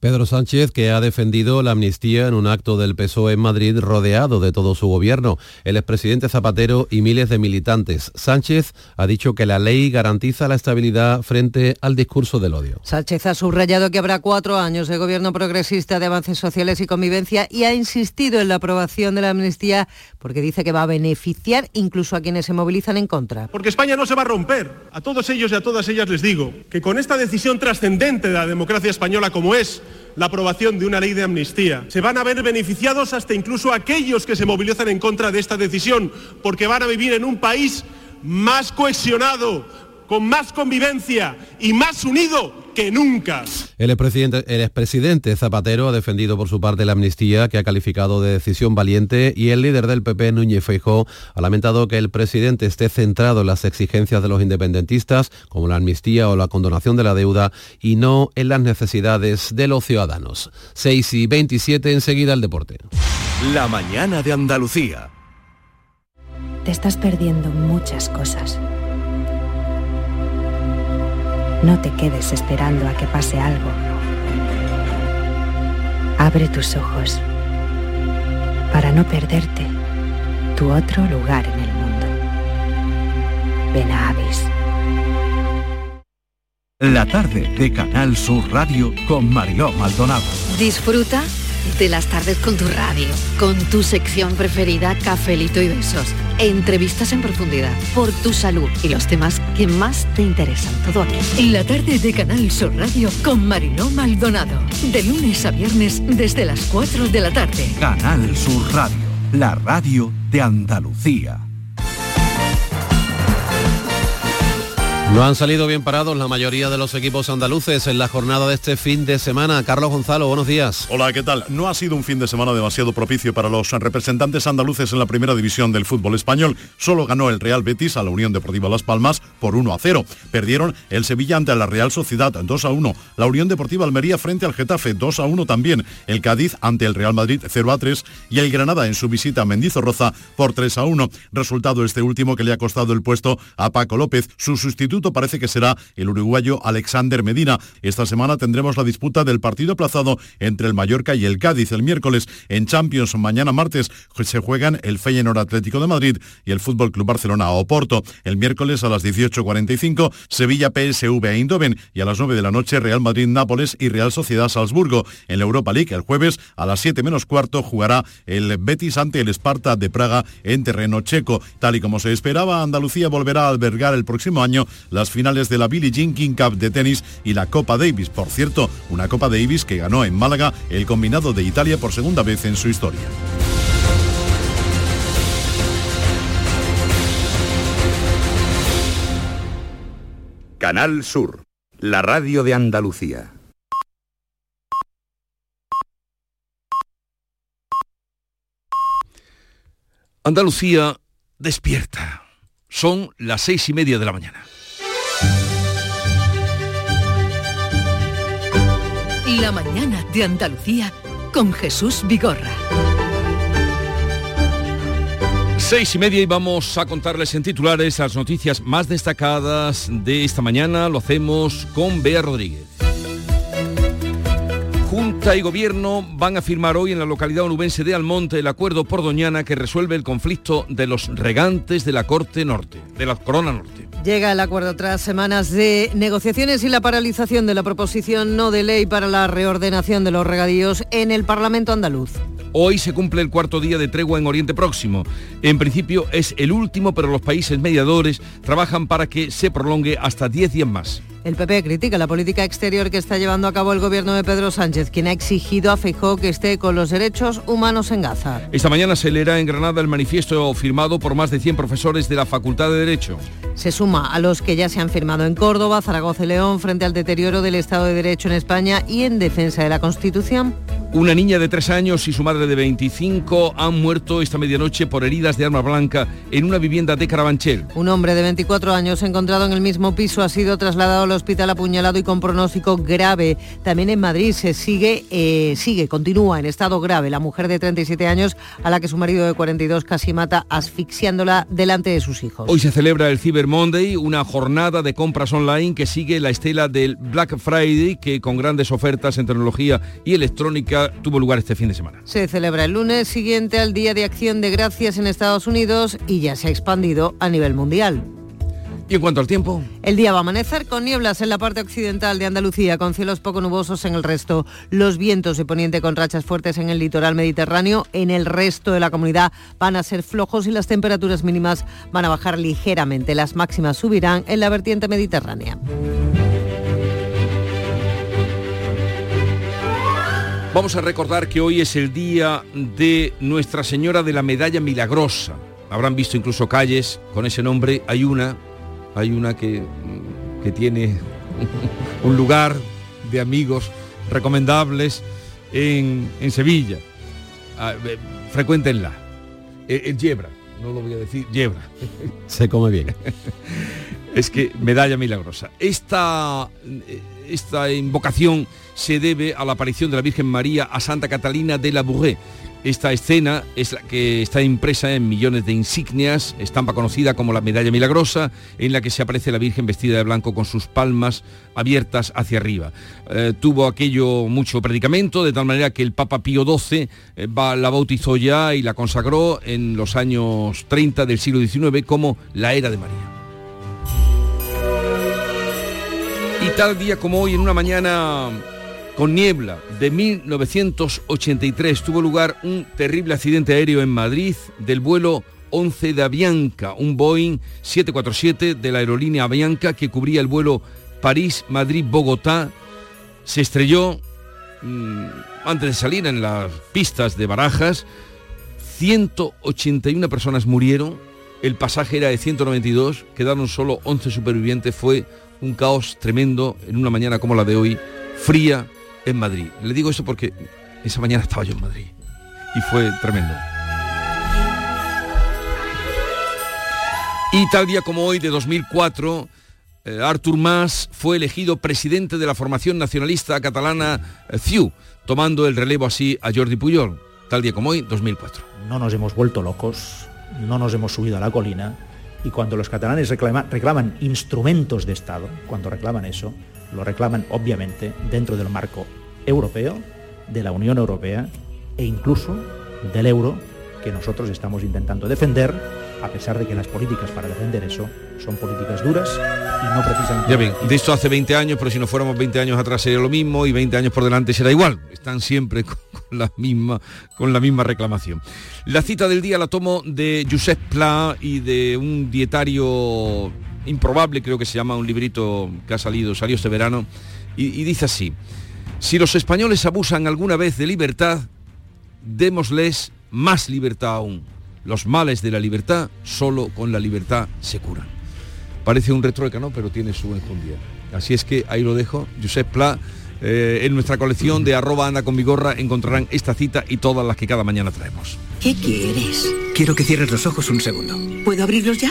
Pedro Sánchez, que ha defendido la amnistía en un acto del PSOE en Madrid rodeado de todo su gobierno, el expresidente Zapatero y miles de militantes. Sánchez ha dicho que la ley garantiza la estabilidad frente al discurso del odio. Sánchez ha subrayado que habrá cuatro años de gobierno progresista de avances sociales y convivencia y ha insistido en la aprobación de la amnistía porque dice que va a beneficiar incluso a quienes se movilizan en contra. Porque España no se va a romper. A todos ellos y a todas ellas les digo que con esta decisión trascendente de la democracia española como es la aprobación de una ley de amnistía. Se van a ver beneficiados hasta incluso aquellos que se movilizan en contra de esta decisión, porque van a vivir en un país más cohesionado, con más convivencia y más unido que nunca. El expresidente, el expresidente Zapatero ha defendido por su parte la amnistía que ha calificado de decisión valiente y el líder del PP, Núñez Feijó, ha lamentado que el presidente esté centrado en las exigencias de los independentistas, como la amnistía o la condonación de la deuda, y no en las necesidades de los ciudadanos. 6 y 27 enseguida el deporte. La mañana de Andalucía. Te estás perdiendo muchas cosas. No te quedes esperando a que pase algo. Abre tus ojos para no perderte tu otro lugar en el mundo. Ven a Avis. La tarde de Canal Sur Radio con Mariló Maldonado. Disfruta de las tardes con tu radio, con tu sección preferida, Cafelito y Besos. Entrevistas en profundidad, por tu salud y los temas que más te interesan. Todo aquí. La tarde de Canal Sur Radio con Mariló Maldonado. De lunes a viernes desde las 4 de la tarde. Canal Sur Radio, la radio de Andalucía. No han salido bien parados la mayoría de los equipos andaluces en la jornada de este fin de semana. Carlos Gonzalo, buenos días. Hola, ¿qué tal? No ha sido un fin de semana demasiado propicio para los representantes andaluces en la primera división del fútbol español. Solo ganó el Real Betis a la Unión Deportiva Las Palmas por 1 a 0. Perdieron el Sevilla ante la Real Sociedad 2 a 1. La Unión Deportiva Almería frente al Getafe 2 a 1 también. El Cádiz ante el Real Madrid 0 a 3 y el Granada en su visita a Mendizorroza por 3 a 1. Resultado este último que le ha costado el puesto a Paco López. Su sustituto parece que será el uruguayo Alexander Medina. Esta semana tendremos la disputa del partido aplazado entre el Mallorca y el Cádiz el miércoles. En Champions, mañana martes, se juegan el Feyenoord Atlético de Madrid y el Fútbol Club Barcelona Oporto. El miércoles a las 18.45, Sevilla PSV a Eindhoven y a las 9 de la noche Real Madrid Nápoles y Real Sociedad Salzburgo. En la Europa League, el jueves a las 7 menos cuarto jugará el Betis ante el Esparta de Praga en terreno checo. Tal y como se esperaba, Andalucía volverá a albergar el próximo año las finales de la Billie Jean King Cup de tenis y la Copa Davis. Por cierto, una Copa Davis que ganó en Málaga el combinado de Italia por segunda vez en su historia. Canal Sur, la radio de Andalucía. Andalucía despierta. Son las seis y media de la mañana. La mañana de Andalucía con Jesús Vigorra. Seis y media y vamos a contarles en titulares las noticias más destacadas de esta mañana. Lo hacemos con Bea Rodríguez. Junta y Gobierno van a firmar hoy en la localidad onubense de Almonte el acuerdo por Doñana que resuelve el conflicto de los regantes de la Corte Norte, de la Corona Norte. Llega el acuerdo tras semanas de negociaciones y la paralización de la proposición no de ley para la reordenación de los regadíos en el Parlamento andaluz. Hoy se cumple el cuarto día de tregua en Oriente Próximo. En principio es el último, pero los países mediadores trabajan para que se prolongue hasta 10 días más. El PP critica la política exterior que está llevando a cabo el gobierno de Pedro Sánchez, quien ha exigido a Feijóo que esté con los derechos humanos en Gaza. Esta mañana se leerá en Granada el manifiesto firmado por más de 100 profesores de la Facultad de Derecho. Se suma a los que ya se han firmado en Córdoba, Zaragoza y León frente al deterioro del Estado de Derecho en España y en defensa de la Constitución. Una niña de 3 años y su madre de 25 han muerto esta medianoche por heridas de arma blanca en una vivienda de Carabanchel. Un hombre de 24 años encontrado en el mismo piso ha sido trasladado al hospital apuñalado y con pronóstico grave. También en Madrid se sigue, eh, sigue, continúa en estado grave la mujer de 37 años a la que su marido de 42 casi mata asfixiándola delante de sus hijos. Hoy se celebra el Cyber Monday, una jornada de compras online que sigue la estela del Black Friday que con grandes ofertas en tecnología y electrónica tuvo lugar este fin de semana. Se celebra el lunes siguiente al Día de Acción de Gracias en Estados Unidos y ya se ha expandido a nivel mundial. Y en cuanto al tiempo. El día va a amanecer con nieblas en la parte occidental de Andalucía, con cielos poco nubosos en el resto. Los vientos de poniente con rachas fuertes en el litoral mediterráneo. En el resto de la comunidad van a ser flojos y las temperaturas mínimas van a bajar ligeramente. Las máximas subirán en la vertiente mediterránea. Vamos a recordar que hoy es el día de Nuestra Señora de la Medalla Milagrosa. Habrán visto incluso calles con ese nombre. Hay una, hay una que, que tiene un lugar de amigos recomendables en, en Sevilla. Ah, eh, frecuéntenla. Eh, En Yebra, no lo voy a decir, Yebra. Se come bien. es que medalla milagrosa. Esta, eh, esta invocación se debe a la aparición de la Virgen María a Santa Catalina de la Bourrée. Esta escena es la que está impresa en millones de insignias, estampa conocida como la medalla milagrosa, en la que se aparece la Virgen vestida de blanco con sus palmas abiertas hacia arriba. Eh, tuvo aquello mucho predicamento, de tal manera que el Papa Pío XII eh, la bautizó ya y la consagró en los años 30 del siglo XIX como la era de María. Y tal día como hoy, en una mañana con niebla de 1983, tuvo lugar un terrible accidente aéreo en Madrid del vuelo 11 de Avianca, un Boeing 747 de la aerolínea Avianca que cubría el vuelo París-Madrid-Bogotá. Se estrelló mm, antes de salir en las pistas de Barajas. 181 personas murieron el pasaje era de 192, quedaron solo 11 supervivientes, fue un caos tremendo en una mañana como la de hoy, fría en Madrid. Le digo eso porque esa mañana estaba yo en Madrid y fue tremendo. Y tal día como hoy de 2004, eh, Artur Mas fue elegido presidente de la formación nacionalista catalana eh, CIU, tomando el relevo así a Jordi Pujol, tal día como hoy, 2004. No nos hemos vuelto locos, no nos hemos subido a la colina y cuando los catalanes reclaman instrumentos de Estado, cuando reclaman eso, lo reclaman obviamente dentro del marco europeo, de la Unión Europea e incluso del euro que nosotros estamos intentando defender, a pesar de que las políticas para defender eso son políticas duras y no precisamente... Ya ven, de esto hace 20 años, pero si no fuéramos 20 años atrás sería lo mismo y 20 años por delante será igual. Están siempre con la misma, con la misma reclamación. La cita del día la tomo de Josep Pla y de un dietario improbable, creo que se llama un librito que ha salido, salió este verano, y, y dice así, si los españoles abusan alguna vez de libertad, démosles más libertad aún. Los males de la libertad solo con la libertad se curan. Parece un retrueca, ¿no? Pero tiene su enjundia. Así es que ahí lo dejo. Josep Pla, eh, en nuestra colección de arroba anda con vigorra encontrarán esta cita y todas las que cada mañana traemos. ¿Qué quieres? Quiero que cierres los ojos un segundo. ¿Puedo abrirlos ya?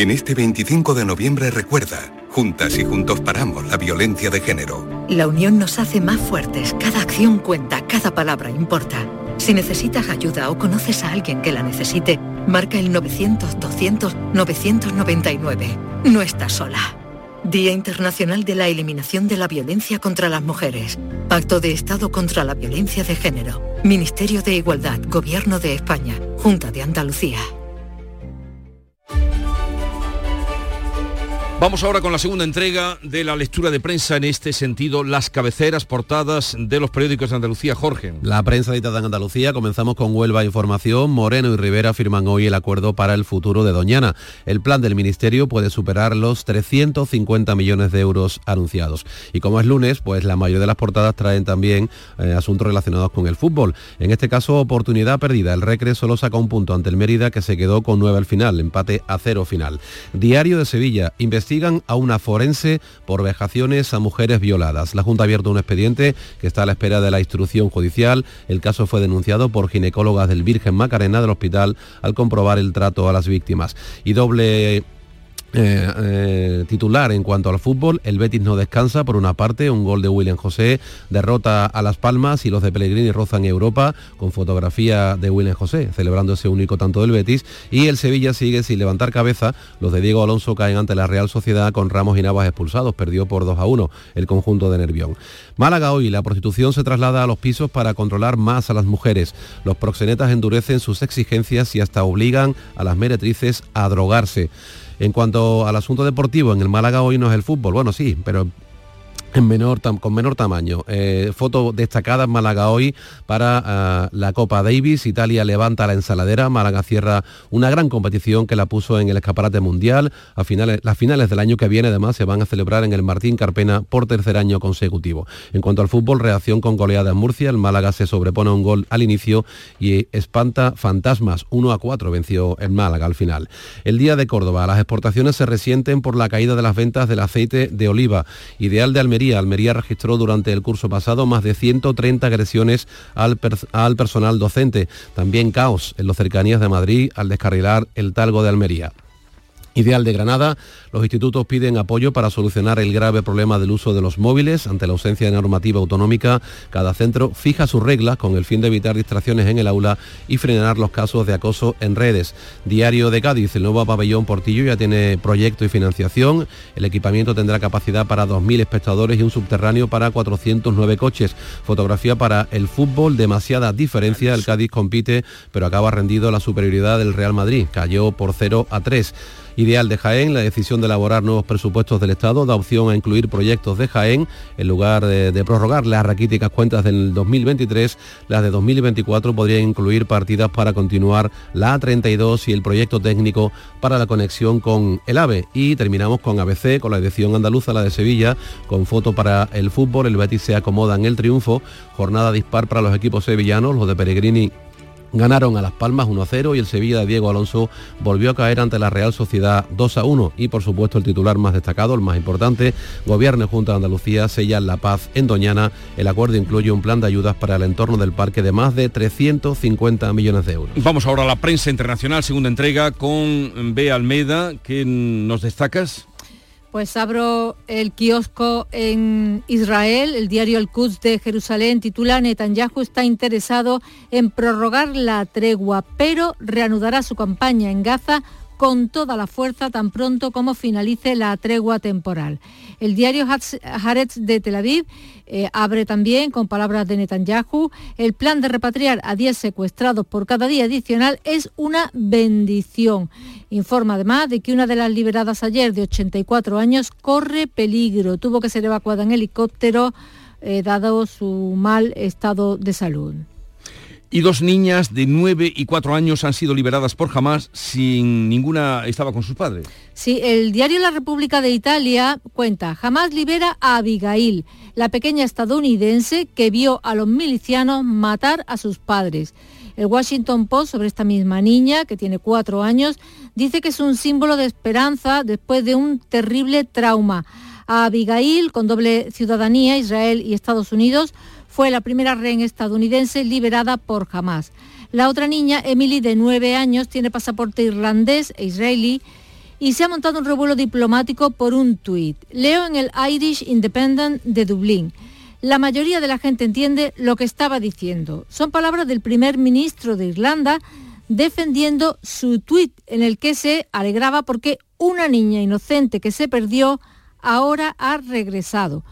En este 25 de noviembre recuerda, juntas y juntos paramos la violencia de género. La unión nos hace más fuertes. Cada acción cuenta, cada palabra importa. Si necesitas ayuda o conoces a alguien que la necesite, marca el 900-200-999. No estás sola. Día Internacional de la Eliminación de la Violencia contra las Mujeres. Pacto de Estado contra la Violencia de Género. Ministerio de Igualdad, Gobierno de España, Junta de Andalucía. Vamos ahora con la segunda entrega de la lectura de prensa en este sentido, las cabeceras portadas de los periódicos de Andalucía. Jorge. La prensa editada en Andalucía, comenzamos con Huelva Información. Moreno y Rivera firman hoy el acuerdo para el futuro de Doñana. El plan del Ministerio puede superar los 350 millones de euros anunciados. Y como es lunes, pues la mayoría de las portadas traen también eh, asuntos relacionados con el fútbol. En este caso, oportunidad perdida. El Recre solo saca un punto ante el Mérida que se quedó con nueve al final, empate a cero final. Diario de Sevilla, investigación investigan a una forense por vejaciones a mujeres violadas. La Junta ha abierto un expediente que está a la espera de la instrucción judicial. El caso fue denunciado por ginecólogas del Virgen Macarena del hospital al comprobar el trato a las víctimas. Y doble eh, eh, titular en cuanto al fútbol, el Betis no descansa por una parte, un gol de William José derrota a Las Palmas y los de Pellegrini rozan Europa con fotografía de William José celebrando ese único tanto del Betis y el Sevilla sigue sin levantar cabeza, los de Diego Alonso caen ante la Real Sociedad con Ramos y Navas expulsados, perdió por 2 a 1 el conjunto de Nervión. Málaga hoy, la prostitución se traslada a los pisos para controlar más a las mujeres. Los proxenetas endurecen sus exigencias y hasta obligan a las meretrices a drogarse. En cuanto al asunto deportivo, en el Málaga hoy no es el fútbol, bueno sí, pero en menor con menor tamaño. Eh, foto destacada en Málaga hoy para ah, la Copa Davis. Italia levanta la ensaladera. Málaga cierra una gran competición que la puso en el escaparate mundial. A finales, las finales del año que viene además se van a celebrar en el Martín Carpena por tercer año consecutivo. En cuanto al fútbol, reacción con goleada en Murcia. El Málaga se sobrepone a un gol al inicio y espanta fantasmas. 1 a 4 venció el Málaga al final. El día de Córdoba. Las exportaciones se resienten por la caída de las ventas del aceite de oliva. Ideal de Almería Almería. registró durante el curso pasado más de 130 agresiones al, al personal docente. También caos en las cercanías de Madrid al descarrilar el talgo de Almería. Ideal de Granada, los institutos piden apoyo para solucionar el grave problema del uso de los móviles. Ante la ausencia de normativa autonómica, cada centro fija sus reglas con el fin de evitar distracciones en el aula y frenar los casos de acoso en redes. Diario de Cádiz, el nuevo pabellón Portillo ya tiene proyecto y financiación. El equipamiento tendrá capacidad para 2.000 espectadores y un subterráneo para 409 coches. Fotografía para el fútbol, demasiada diferencia. El Cádiz compite, pero acaba rendido la superioridad del Real Madrid. Cayó por 0 a 3. Ideal de Jaén. La decisión de elaborar nuevos presupuestos del Estado da opción a incluir proyectos de Jaén en lugar de, prorrogar las raquíticas cuentas del 2023. Las de 2024 podrían incluir partidas para continuar la A32 y el proyecto técnico para la conexión con el AVE. Y terminamos con ABC, con la edición andaluza, la de Sevilla, con foto para el fútbol. El Betis se acomoda en el triunfo. Jornada dispar para los equipos sevillanos, los de Peregrini Ganaron a Las Palmas 1-0 y el Sevilla de Diego Alonso volvió a caer ante la Real Sociedad 2-1 y por supuesto el titular más destacado, el más importante, Gobierno Junta de Andalucía sella la paz en Doñana. El acuerdo incluye un plan de ayudas para el entorno del parque de más de 350 millones de euros. Vamos ahora a la prensa internacional, segunda entrega con B. Almeida, que nos destacas? Pues abro el kiosco en Israel, el diario El Quds de Jerusalén titula Netanyahu está interesado en prorrogar la tregua, pero reanudará su campaña en Gaza con toda la fuerza tan pronto como finalice la tregua temporal. El diario Haaretz de Tel Aviv eh, abre también con palabras de Netanyahu, el plan de repatriar a 10 secuestrados por cada día adicional es una bendición. Informa además de que una de las liberadas ayer de 84 años corre peligro, tuvo que ser evacuada en helicóptero eh, dado su mal estado de salud y dos niñas de 9 y 4 años han sido liberadas por Hamas sin ninguna estaba con sus padres. Sí, el diario La República de Italia cuenta, Hamas libera a Abigail, la pequeña estadounidense que vio a los milicianos matar a sus padres. El Washington Post sobre esta misma niña, que tiene cuatro años, dice que es un símbolo de esperanza después de un terrible trauma. A Abigail, con doble ciudadanía, Israel y Estados Unidos, fue la primera rehén estadounidense liberada por Hamas. La otra niña, Emily, de nueve años, tiene pasaporte irlandés e israelí y se ha montado un revuelo diplomático por un tuit. Leo en el Irish Independent de Dublín. La mayoría de la gente entiende lo que estaba diciendo. Son palabras del primer ministro de Irlanda defendiendo su tuit en el que se alegraba porque una niña inocente que se perdió ahora ha regresado.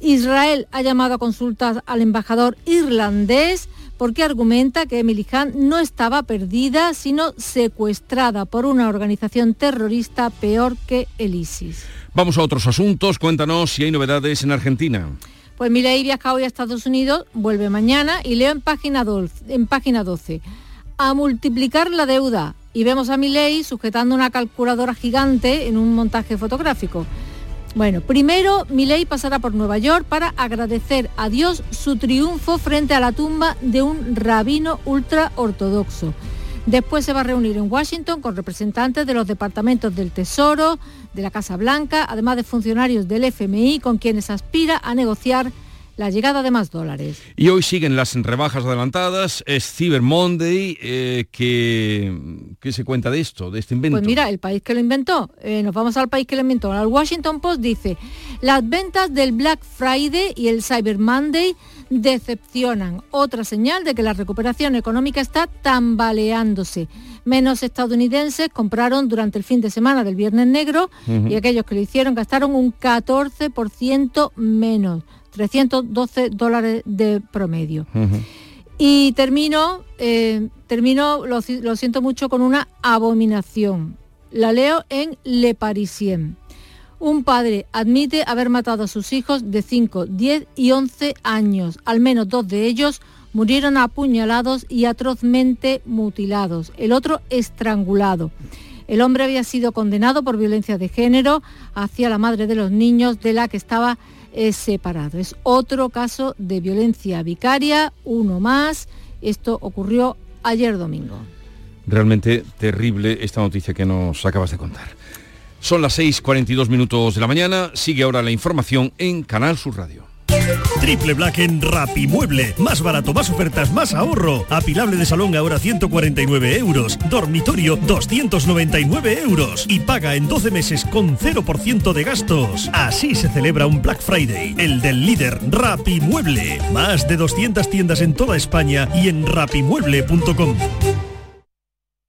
Israel ha llamado a consultas al embajador irlandés porque argumenta que Emily Khan no estaba perdida, sino secuestrada por una organización terrorista peor que el ISIS. Vamos a otros asuntos. Cuéntanos si hay novedades en Argentina. Pues Milei viaja hoy a Estados Unidos, vuelve mañana y leo en página, 12, en página 12. A multiplicar la deuda. Y vemos a Milei sujetando una calculadora gigante en un montaje fotográfico. Bueno, primero Milei pasará por Nueva York para agradecer a Dios su triunfo frente a la tumba de un rabino ultra ortodoxo. Después se va a reunir en Washington con representantes de los departamentos del Tesoro, de la Casa Blanca, además de funcionarios del FMI con quienes aspira a negociar la llegada de más dólares. Y hoy siguen las rebajas adelantadas, es Cyber Monday, eh, que, ¿qué se cuenta de esto, de este invento? Pues mira, el país que lo inventó, eh, nos vamos al país que lo inventó, al Washington Post dice, las ventas del Black Friday y el Cyber Monday decepcionan, otra señal de que la recuperación económica está tambaleándose. Menos estadounidenses compraron durante el fin de semana del Viernes Negro y aquellos que lo hicieron gastaron un 14% menos. 312 dólares de promedio. Y termino, eh, termino lo, lo, siento mucho, con una abominación. La leo en Le Parisien. Un padre admite haber matado a sus hijos de 5, 10 y 11 años. Al menos dos de ellos murieron apuñalados y atrozmente mutilados. El otro estrangulado. El hombre había sido condenado por violencia de género hacia la madre de los niños de la que estaba es separado. Es otro caso de violencia vicaria, uno más. Esto ocurrió ayer domingo. Realmente terrible esta noticia que nos acabas de contar. Son las 6.42 minutos de la mañana. Sigue ahora la información en Canal Sur Radio. Triple Black en Rapimueble. Más barato, más ofertas, más ahorro. Apilable de salón ahora 149 euros. Dormitorio 299 euros. Y paga en 12 meses con 0% de gastos. Así se celebra un Black Friday. El del líder Rapimueble. Más de 200 tiendas en toda España y en rapimueble.com.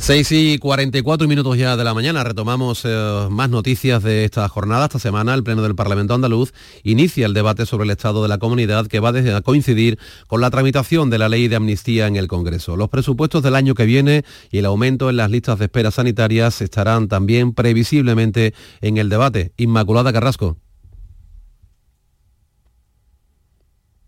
6 y 44 minutos ya de la mañana. Retomamos eh, más noticias de esta jornada. Esta semana el Pleno del Parlamento Andaluz inicia el debate sobre el estado de la comunidad que va a coincidir con la tramitación de la ley de amnistía en el Congreso. Los presupuestos del año que viene y el aumento en las listas de espera sanitarias estarán también previsiblemente en el debate. Inmaculada Carrasco.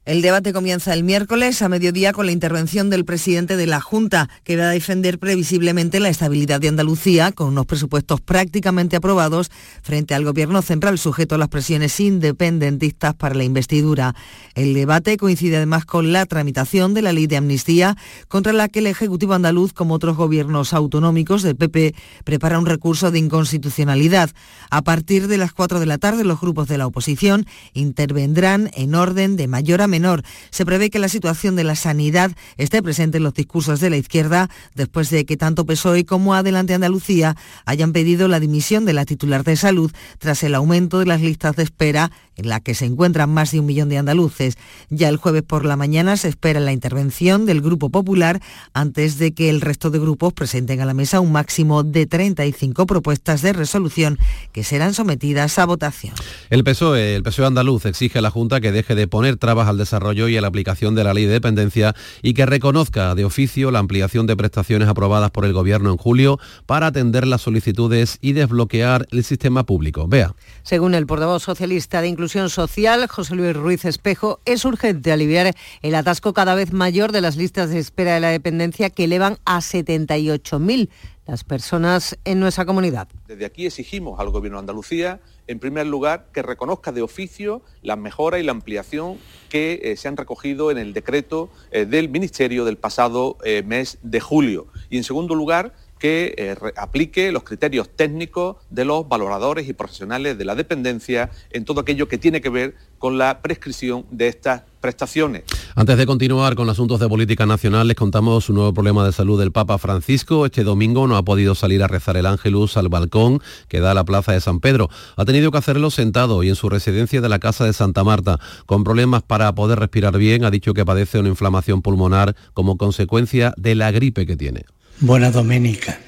El debate comienza el miércoles a mediodía con la intervención del presidente de la Junta, que va a defender previsiblemente la estabilidad de Andalucía con unos presupuestos prácticamente aprobados frente al gobierno central sujeto a las presiones independentistas para la investidura. El debate coincide además con la tramitación de la ley de amnistía contra la que el Ejecutivo andaluz, como otros gobiernos autonómicos del PP, prepara un recurso de inconstitucionalidad. A partir de las 4 de la tarde los grupos de la oposición intervendrán en orden de mayor menor. Se prevé que la situación de la sanidad esté presente en los discursos de la izquierda después de que tanto PSOE como Adelante Andalucía hayan pedido la dimisión de la titular de salud tras el aumento de las listas de espera en la que se encuentran más de un millón de andaluces. Ya el jueves por la mañana se espera la intervención del Grupo Popular antes de que el resto de grupos presenten a la mesa un máximo de 35 propuestas de resolución que serán sometidas a votación. El PSOE, el PSOE andaluz exige a la Junta que deje de poner trabas al desarrollo y a la aplicación de la ley de dependencia y que reconozca de oficio la ampliación de prestaciones aprobadas por el Gobierno en julio para atender las solicitudes y desbloquear el sistema público. Vea. Según el portavoz socialista de Inclusión Social, José Luis Ruiz Espejo, es urgente aliviar el atasco cada vez mayor de las listas de espera de la dependencia que elevan a 78.000 las personas en nuestra comunidad. Desde aquí exigimos al Gobierno de Andalucía, en primer lugar, que reconozca de oficio la mejora y la ampliación que eh, se han recogido en el decreto eh, del Ministerio del pasado eh, mes de julio. Y en segundo lugar, que aplique los criterios técnicos de los valoradores y profesionales de la dependencia en todo aquello que tiene que ver con la prescripción de estas prestaciones. Antes de continuar con asuntos de política nacional, les contamos un nuevo problema de salud del Papa Francisco. Este domingo no ha podido salir a rezar el Ángelus al balcón que da a la plaza de San Pedro. Ha tenido que hacerlo sentado y en su residencia de la Casa de Santa Marta. Con problemas para poder respirar bien, ha dicho que padece una inflamación pulmonar como consecuencia de la gripe que tiene. Buona domenica.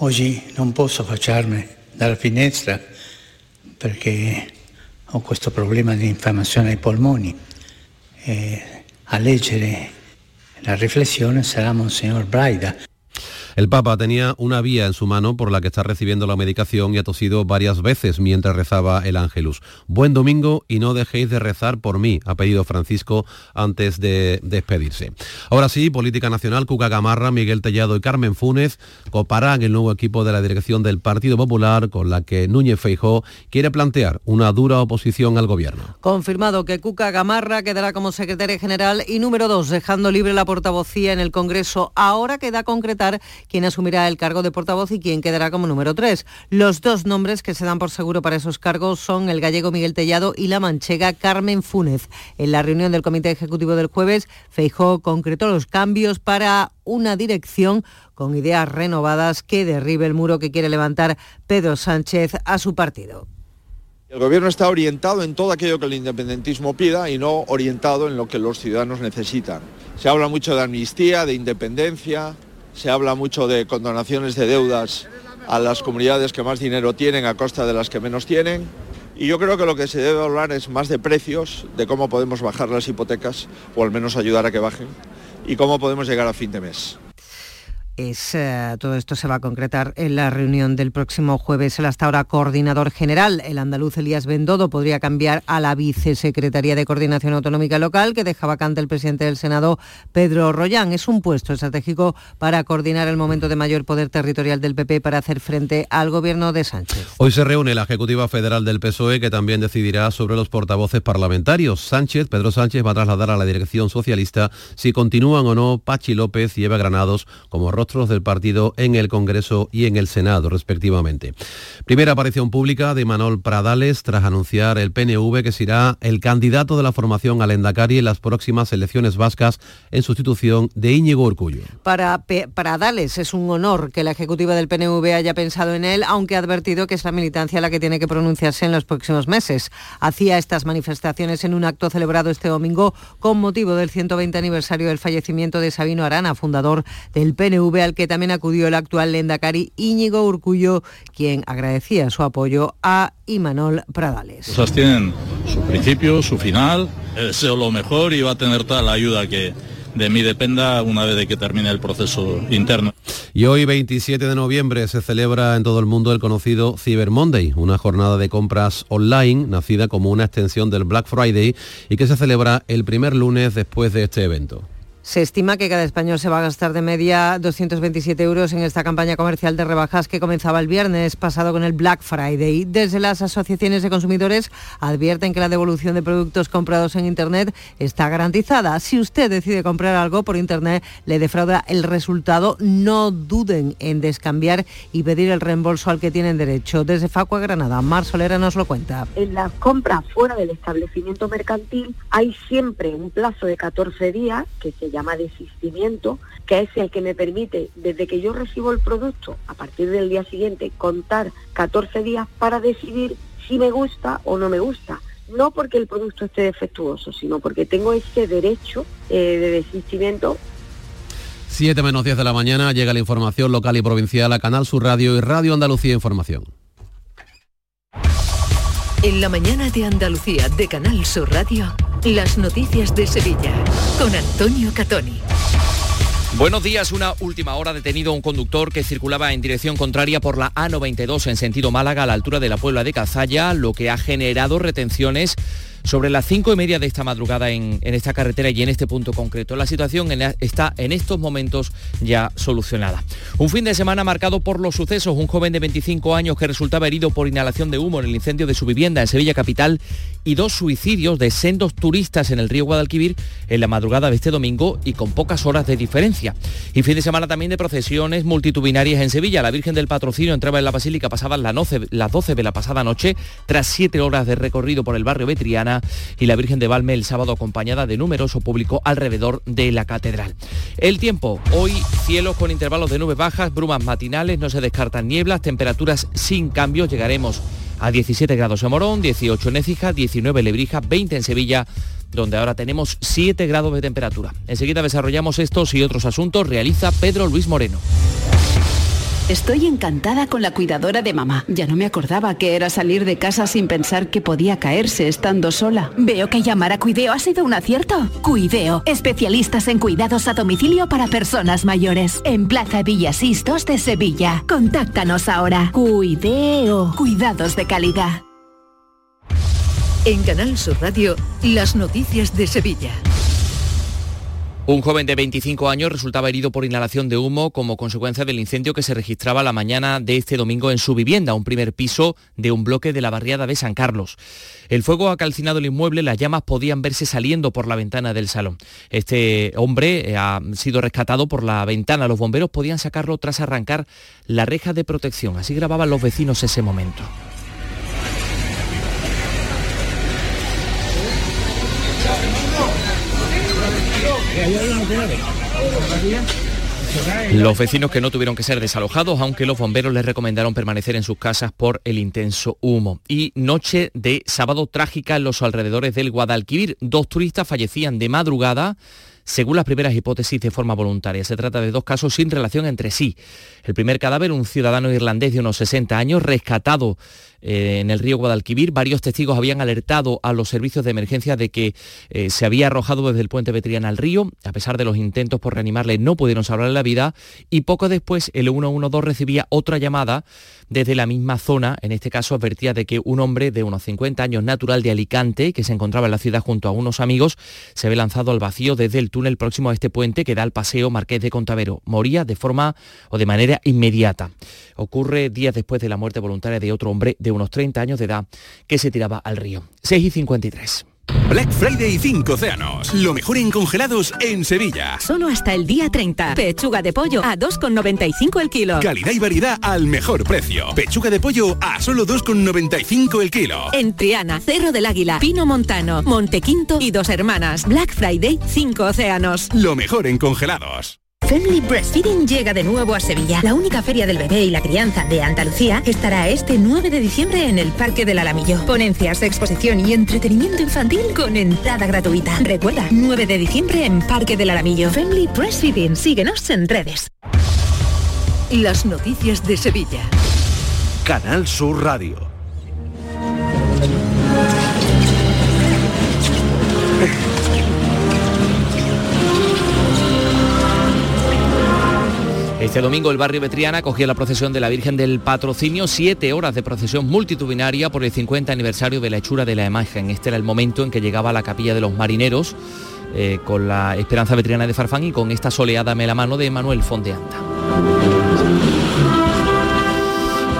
Oggi non posso facciarmi dalla finestra perché ho questo problema di infiammazione ai polmoni. E a leggere la riflessione sarà Monsignor Braida. El Papa tenía una vía en su mano por la que está recibiendo la medicación y ha tosido varias veces mientras rezaba el Ángelus. Buen domingo y no dejéis de rezar por mí, ha pedido Francisco antes de despedirse. Ahora sí, política nacional, Cuca Gamarra, Miguel Tellado y Carmen Funes coparán el nuevo equipo de la dirección del Partido Popular con la que Núñez Feijó quiere plantear una dura oposición al gobierno. Confirmado que Cuca Gamarra quedará como secretaria general y número dos, dejando libre la portavocía en el Congreso. Ahora queda concretar quién asumirá el cargo de portavoz y quién quedará como número tres. Los dos nombres que se dan por seguro para esos cargos son el gallego Miguel Tellado y la manchega Carmen Fúnez. En la reunión del Comité Ejecutivo del jueves, Feijó concretó los cambios para una dirección con ideas renovadas que derribe el muro que quiere levantar Pedro Sánchez a su partido. El gobierno está orientado en todo aquello que el independentismo pida y no orientado en lo que los ciudadanos necesitan. Se habla mucho de amnistía, de independencia, se habla mucho de condonaciones de deudas a las comunidades que más dinero tienen a costa de las que menos tienen. Y yo creo que lo que se debe hablar es más de precios, de cómo podemos bajar las hipotecas, o al menos ayudar a que bajen, y cómo podemos llegar a fin de mes. Eh, todo esto se va a concretar en la reunión del próximo jueves. El hasta ahora coordinador general, el andaluz Elías Bendodo, podría cambiar a la vicesecretaría de Coordinación Autonómica Local que deja vacante el presidente del Senado, Pedro Rollán. Es un puesto estratégico para coordinar el momento de mayor poder territorial del PP para hacer frente al gobierno de Sánchez. Hoy se reúne la Ejecutiva Federal del PSOE que también decidirá sobre los portavoces parlamentarios. Sánchez, Pedro Sánchez va a trasladar a la dirección socialista si continúan o no Pachi López y Eva Granados como rostros del partido en el Congreso y en el Senado, respectivamente. Primera aparición pública de Manol Pradales tras anunciar el PNV que será el candidato de la formación al Endacari en las próximas elecciones vascas en sustitución de Íñigo Urcullo. Para Pradales es un honor que la ejecutiva del PNV haya pensado en él, aunque ha advertido que es la militancia la que tiene que pronunciarse en los próximos meses. Hacía estas manifestaciones en un acto celebrado este domingo con motivo del 120 aniversario del fallecimiento de Sabino Arana, fundador del PNV, al que también acudió el actual Lendakari Íñigo Urcullo, quien agradecía su apoyo a Imanol Pradales. Cosas tienen su principio, su final, deseo lo mejor y va a tener toda la ayuda que de mí dependa una vez de que termine el proceso interno. Y hoy 27 de noviembre se celebra en todo el mundo el conocido Cyber Monday, una jornada de compras online nacida como una extensión del Black Friday y que se celebra el primer lunes después de este evento. Se estima que cada español se va a gastar de media 227 euros en esta campaña comercial de rebajas que comenzaba el viernes pasado con el Black Friday. Desde las asociaciones de consumidores advierten que la devolución de productos comprados en Internet está garantizada. Si usted decide comprar algo por Internet, le defrauda el resultado, no duden en descambiar y pedir el reembolso al que tienen derecho. Desde Facua Granada, Mar Solera nos lo cuenta. En las compras fuera del establecimiento mercantil hay siempre un plazo de 14 días que se llama desistimiento, que es el que me permite, desde que yo recibo el producto, a partir del día siguiente, contar 14 días para decidir si me gusta o no me gusta. No porque el producto esté defectuoso, sino porque tengo ese derecho eh, de desistimiento 7 menos 10 de la mañana llega la información local y provincial a Canal Sur Radio y Radio Andalucía Información. En la mañana de Andalucía de Canal Sur Radio, las noticias de Sevilla con Antonio Catoni. Buenos días, una última hora detenido un conductor que circulaba en dirección contraria por la A92 en sentido Málaga a la altura de la Puebla de Cazalla, lo que ha generado retenciones sobre las cinco y media de esta madrugada en, esta carretera y en este punto concreto. La situación está en estos momentos ya solucionada. Un fin de semana marcado por los sucesos. Un joven de 25 años que resultaba herido por inhalación de humo en el incendio de su vivienda en Sevilla Capital y dos suicidios de sendos turistas en el río Guadalquivir en la madrugada de este domingo y con pocas horas de diferencia. Y fin de semana también de procesiones multitudinarias en Sevilla. La Virgen del Patrocinio entraba en la Basílica pasadas las 12 de la pasada noche tras siete horas de recorrido por el barrio Betriana y la Virgen de Valme el sábado acompañada de numeroso público alrededor de la catedral. El tiempo, hoy cielos con intervalos de nubes bajas, brumas matinales, no se descartan nieblas, temperaturas sin cambios, llegaremos a 17 grados en Morón, 18 en Écija, 19 en Lebrija, 20 en Sevilla, donde ahora tenemos 7 grados de temperatura. Enseguida desarrollamos estos y otros asuntos, realiza Pedro Luis Moreno. Estoy encantada con la cuidadora de mamá. Ya no me acordaba que era salir de casa sin pensar que podía caerse estando sola. Veo que llamar a Cuideo ha sido un acierto. Cuideo, especialistas en cuidados a domicilio para personas mayores. En Plaza Villasistos de Sevilla. Contáctanos ahora. Cuideo, cuidados de calidad. En Canal Sur Radio, las noticias de Sevilla. Un joven de 25 años resultaba herido por inhalación de humo como consecuencia del incendio que se registraba la mañana de este domingo en su vivienda, un primer piso de un bloque de la barriada de San Carlos. El fuego ha calcinado el inmueble, las llamas podían verse saliendo por la ventana del salón. Este hombre eh, ha sido rescatado por la ventana. Los bomberos podían sacarlo tras arrancar la reja de protección. Así grababan los vecinos ese momento. Los vecinos que no tuvieron que ser desalojados, aunque los bomberos les recomendaron permanecer en sus casas por el intenso humo. Y noche de sábado trágica en los alrededores del Guadalquivir. Dos turistas fallecían de madrugada según las primeras hipótesis de forma voluntaria. Se trata de dos casos sin relación entre sí. El primer cadáver, un ciudadano irlandés de unos 60 años, rescatado eh, en el río Guadalquivir. Varios testigos habían alertado a los servicios de emergencia de que eh, se había arrojado desde el puente Betriana al río. A pesar de los intentos por reanimarle, no pudieron salvarle la vida. Y poco después, el 112 recibía otra llamada desde la misma zona. En este caso, advertía de que un hombre de unos 50 años, natural de Alicante, que se encontraba en la ciudad junto a unos amigos, se había lanzado al vacío desde el túnel próximo a este puente que da al paseo Marqués de Contavero. Moría de forma o de manera inmediata. Ocurre días después de la muerte voluntaria de otro hombre de unos 30 años de edad que se tiraba al río. 6 y 53. Black Friday 5 océanos. Lo mejor en congelados en Sevilla. Solo hasta el día 30. Pechuga de pollo a 2,95 el kilo. Calidad y variedad al mejor precio. Pechuga de pollo a solo 2,95 el kilo. En Triana, Cerro del Águila, Pino Montano, Montequinto y Dos Hermanas. Black Friday 5 océanos. Lo mejor en congelados. Family Breastfeeding llega de nuevo a Sevilla. La única feria del bebé y la crianza de Andalucía estará este 9 de diciembre en el Parque del Alamillo. Ponencias, exposición y entretenimiento infantil con entrada gratuita. Recuerda, 9 de diciembre en Parque del Alamillo. Family Breastfeeding. Síguenos en redes. Las noticias de Sevilla. Canal Sur Radio. Este domingo el barrio Betriana cogía la procesión de la Virgen del Patrocinio, siete horas de procesión multitudinaria por el 50 aniversario de la hechura de la imagen. Este era el momento en que llegaba a la capilla de los marineros eh, con la Esperanza Betriana de Farfán y con esta soleada mano de Manuel Fondeanta.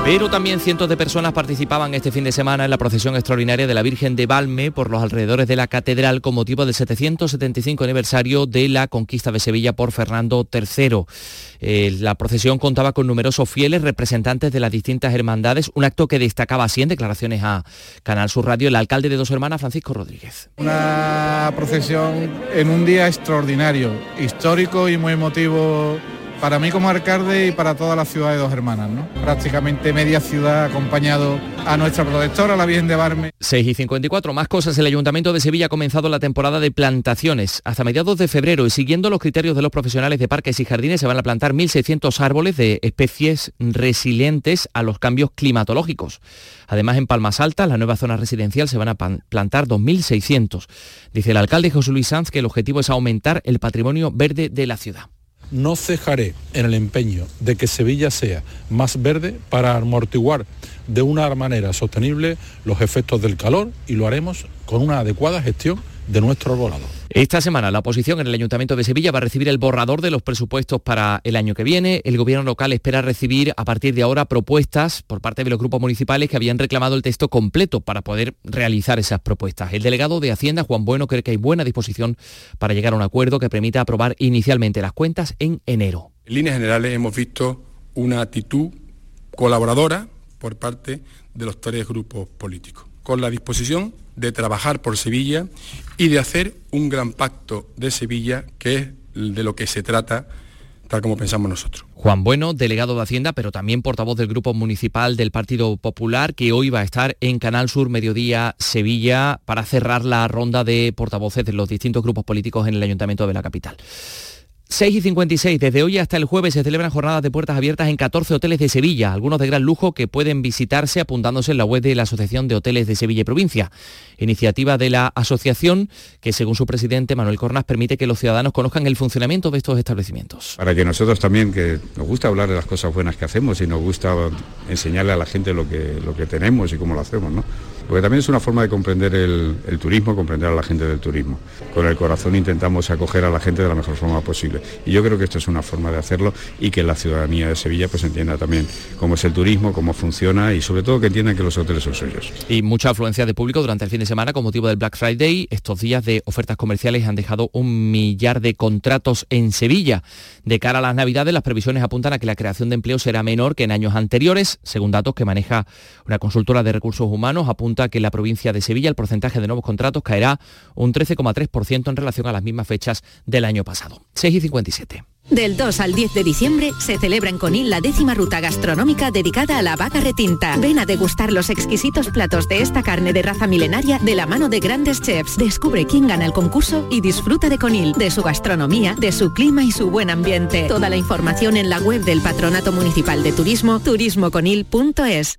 Pero también cientos de personas participaban este fin de semana en la procesión extraordinaria de la Virgen de Valme por los alrededores de la catedral con motivo del 775 aniversario de la conquista de Sevilla por Fernando III. Eh, la procesión contaba con numerosos fieles representantes de las distintas hermandades, un acto que destacaba así en declaraciones a Canal Sur Radio el alcalde de Dos Hermanas, Francisco Rodríguez. Una procesión en un día extraordinario, histórico y muy emotivo para mí como alcalde y para toda la ciudad de Dos Hermanas, ¿no? Prácticamente media ciudad acompañado a nuestra protectora, la Virgen de Barme. 6 y 54, más cosas. El Ayuntamiento de Sevilla ha comenzado la temporada de plantaciones. Hasta mediados de febrero y siguiendo los criterios de los profesionales de parques y jardines se van a plantar 1.600 árboles de especies resilientes a los cambios climatológicos. Además, en Palmas Altas, la nueva zona residencial, se van a plantar 2.600. Dice el alcalde José Luis Sanz que el objetivo es aumentar el patrimonio verde de la ciudad. No cejaré en el empeño de que Sevilla sea más verde para amortiguar de una manera sostenible los efectos del calor y lo haremos con una adecuada gestión de nuestro arbolado. Esta semana la oposición en el Ayuntamiento de Sevilla va a recibir el borrador de los presupuestos para el año que viene. El gobierno local espera recibir a partir de ahora propuestas por parte de los grupos municipales que habían reclamado el texto completo para poder realizar esas propuestas. El delegado de Hacienda, Juan Bueno, cree que hay buena disposición para llegar a un acuerdo que permita aprobar inicialmente las cuentas en enero. En líneas generales hemos visto una actitud colaboradora por parte de los tres grupos políticos, con la disposición de trabajar por Sevilla y de hacer un gran pacto de Sevilla, que es de lo que se trata tal como pensamos nosotros. Juan Bueno, delegado de Hacienda, pero también portavoz del Grupo Municipal del Partido Popular, que hoy va a estar en Canal Sur Mediodía Sevilla para cerrar la ronda de portavoces de los distintos grupos políticos en el Ayuntamiento de la capital. 6 y 56. Desde hoy hasta el jueves se celebran jornadas de puertas abiertas en 14 hoteles de Sevilla, algunos de gran lujo que pueden visitarse apuntándose en la web de la Asociación de Hoteles de Sevilla y Provincia. Iniciativa de la asociación que, según su presidente Manuel Cornas, permite que los ciudadanos conozcan el funcionamiento de estos establecimientos. Para que nosotros también, que nos gusta hablar de las cosas buenas que hacemos y nos gusta enseñarle a la gente lo que, lo que tenemos y cómo lo hacemos, ¿no? Porque también es una forma de comprender el, turismo, comprender a la gente del turismo. Con el corazón intentamos acoger a la gente de la mejor forma posible. Y yo creo que esto es una forma de hacerlo y que la ciudadanía de Sevilla pues entienda también cómo es el turismo, cómo funciona y sobre todo que entiendan que los hoteles son suyos. Y mucha afluencia de público durante el fin de semana con motivo del Black Friday. Estos días de ofertas comerciales han dejado un millar de contratos en Sevilla. De cara a las Navidades, las previsiones apuntan a que la creación de empleo será menor que en años anteriores. Según datos que maneja una consultora de recursos humanos, que en la provincia de Sevilla el porcentaje de nuevos contratos caerá un 13,3% en relación a las mismas fechas del año pasado. 6 y 57. Del 2 al 10 de diciembre se celebra en Conil la décima ruta gastronómica dedicada a la vaca retinta. Ven a degustar los exquisitos platos de esta carne de raza milenaria de la mano de grandes chefs. Descubre quién gana el concurso y disfruta de Conil, de su gastronomía, de su clima y su buen ambiente. Toda la información en la web del Patronato Municipal de Turismo, turismoconil.es.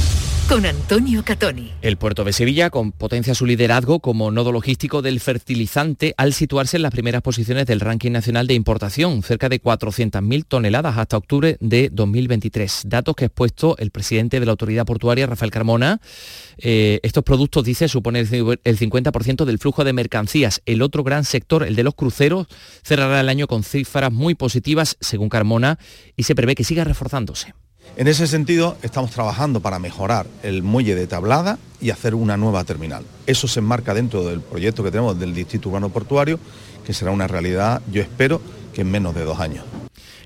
con Antonio Catoni. El puerto de Sevilla potencia su liderazgo como nodo logístico del fertilizante al situarse en las primeras posiciones del ranking nacional de importación, cerca de 400.000 toneladas hasta octubre de 2023. Datos que ha expuesto el presidente de la autoridad portuaria, Rafael Carmona. Eh, estos productos, dice, suponen el 50% del flujo de mercancías. El otro gran sector, el de los cruceros, cerrará el año con cifras muy positivas, según Carmona, y se prevé que siga reforzándose. En ese sentido, estamos trabajando para mejorar el muelle de Tablada y hacer una nueva terminal. Eso se enmarca dentro del proyecto que tenemos del Distrito Urbano Portuario, que será una realidad, yo espero, que en menos de dos años.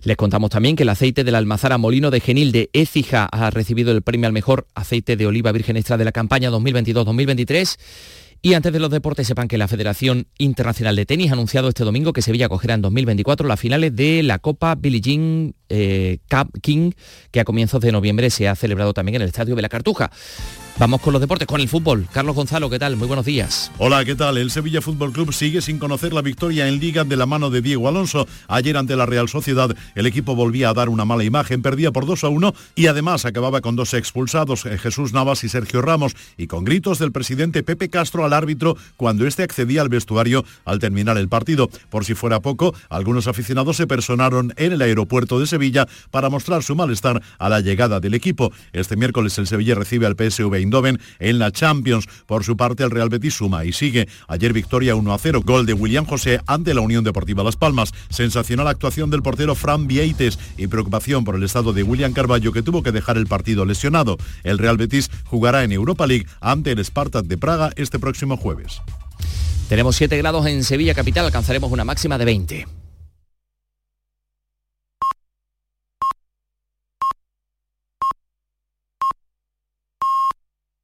Les contamos también que el aceite de la almazara Molino de Genil de Écija ha recibido el premio al mejor aceite de oliva virgen extra de la campaña 2022-2023 y antes de los deportes, sepan que la Federación Internacional de Tenis ha anunciado este domingo que Sevilla acogerá en 2024 las finales de la Copa Billie Jean eh, Cup King, que a comienzos de noviembre se ha celebrado también en el Estadio de la Cartuja. Vamos con los deportes, con el fútbol. Carlos Gonzalo, ¿qué tal? Muy buenos días. Hola, ¿qué tal? El Sevilla Fútbol Club sigue sin conocer la victoria en Liga de la mano de Diego Alonso. Ayer ante la Real Sociedad, el equipo volvía a dar una mala imagen, perdía por 2 a 1 y además acababa con dos expulsados, eh, Jesús Navas y Sergio Ramos, y con gritos del presidente Pepe Castro al árbitro cuando éste accedía al vestuario al terminar el partido. Por si fuera poco, algunos aficionados se personaron en el aeropuerto de Sevilla para mostrar su malestar a la llegada del equipo. Este miércoles el Sevilla recibe al PSV Eindhoven en la Champions. Por su parte, el Real Betis suma y sigue. Ayer victoria 1 a 0, gol de William José ante la Unión Deportiva Las Palmas. Sensacional actuación del portero Fran Vieites y preocupación por el estado de William Carballo que tuvo que dejar el partido lesionado. El Real Betis jugará en Europa League ante el Spartak de Praga este próximo jueves. Tenemos 7 grados en Sevilla capital, alcanzaremos una máxima de 20.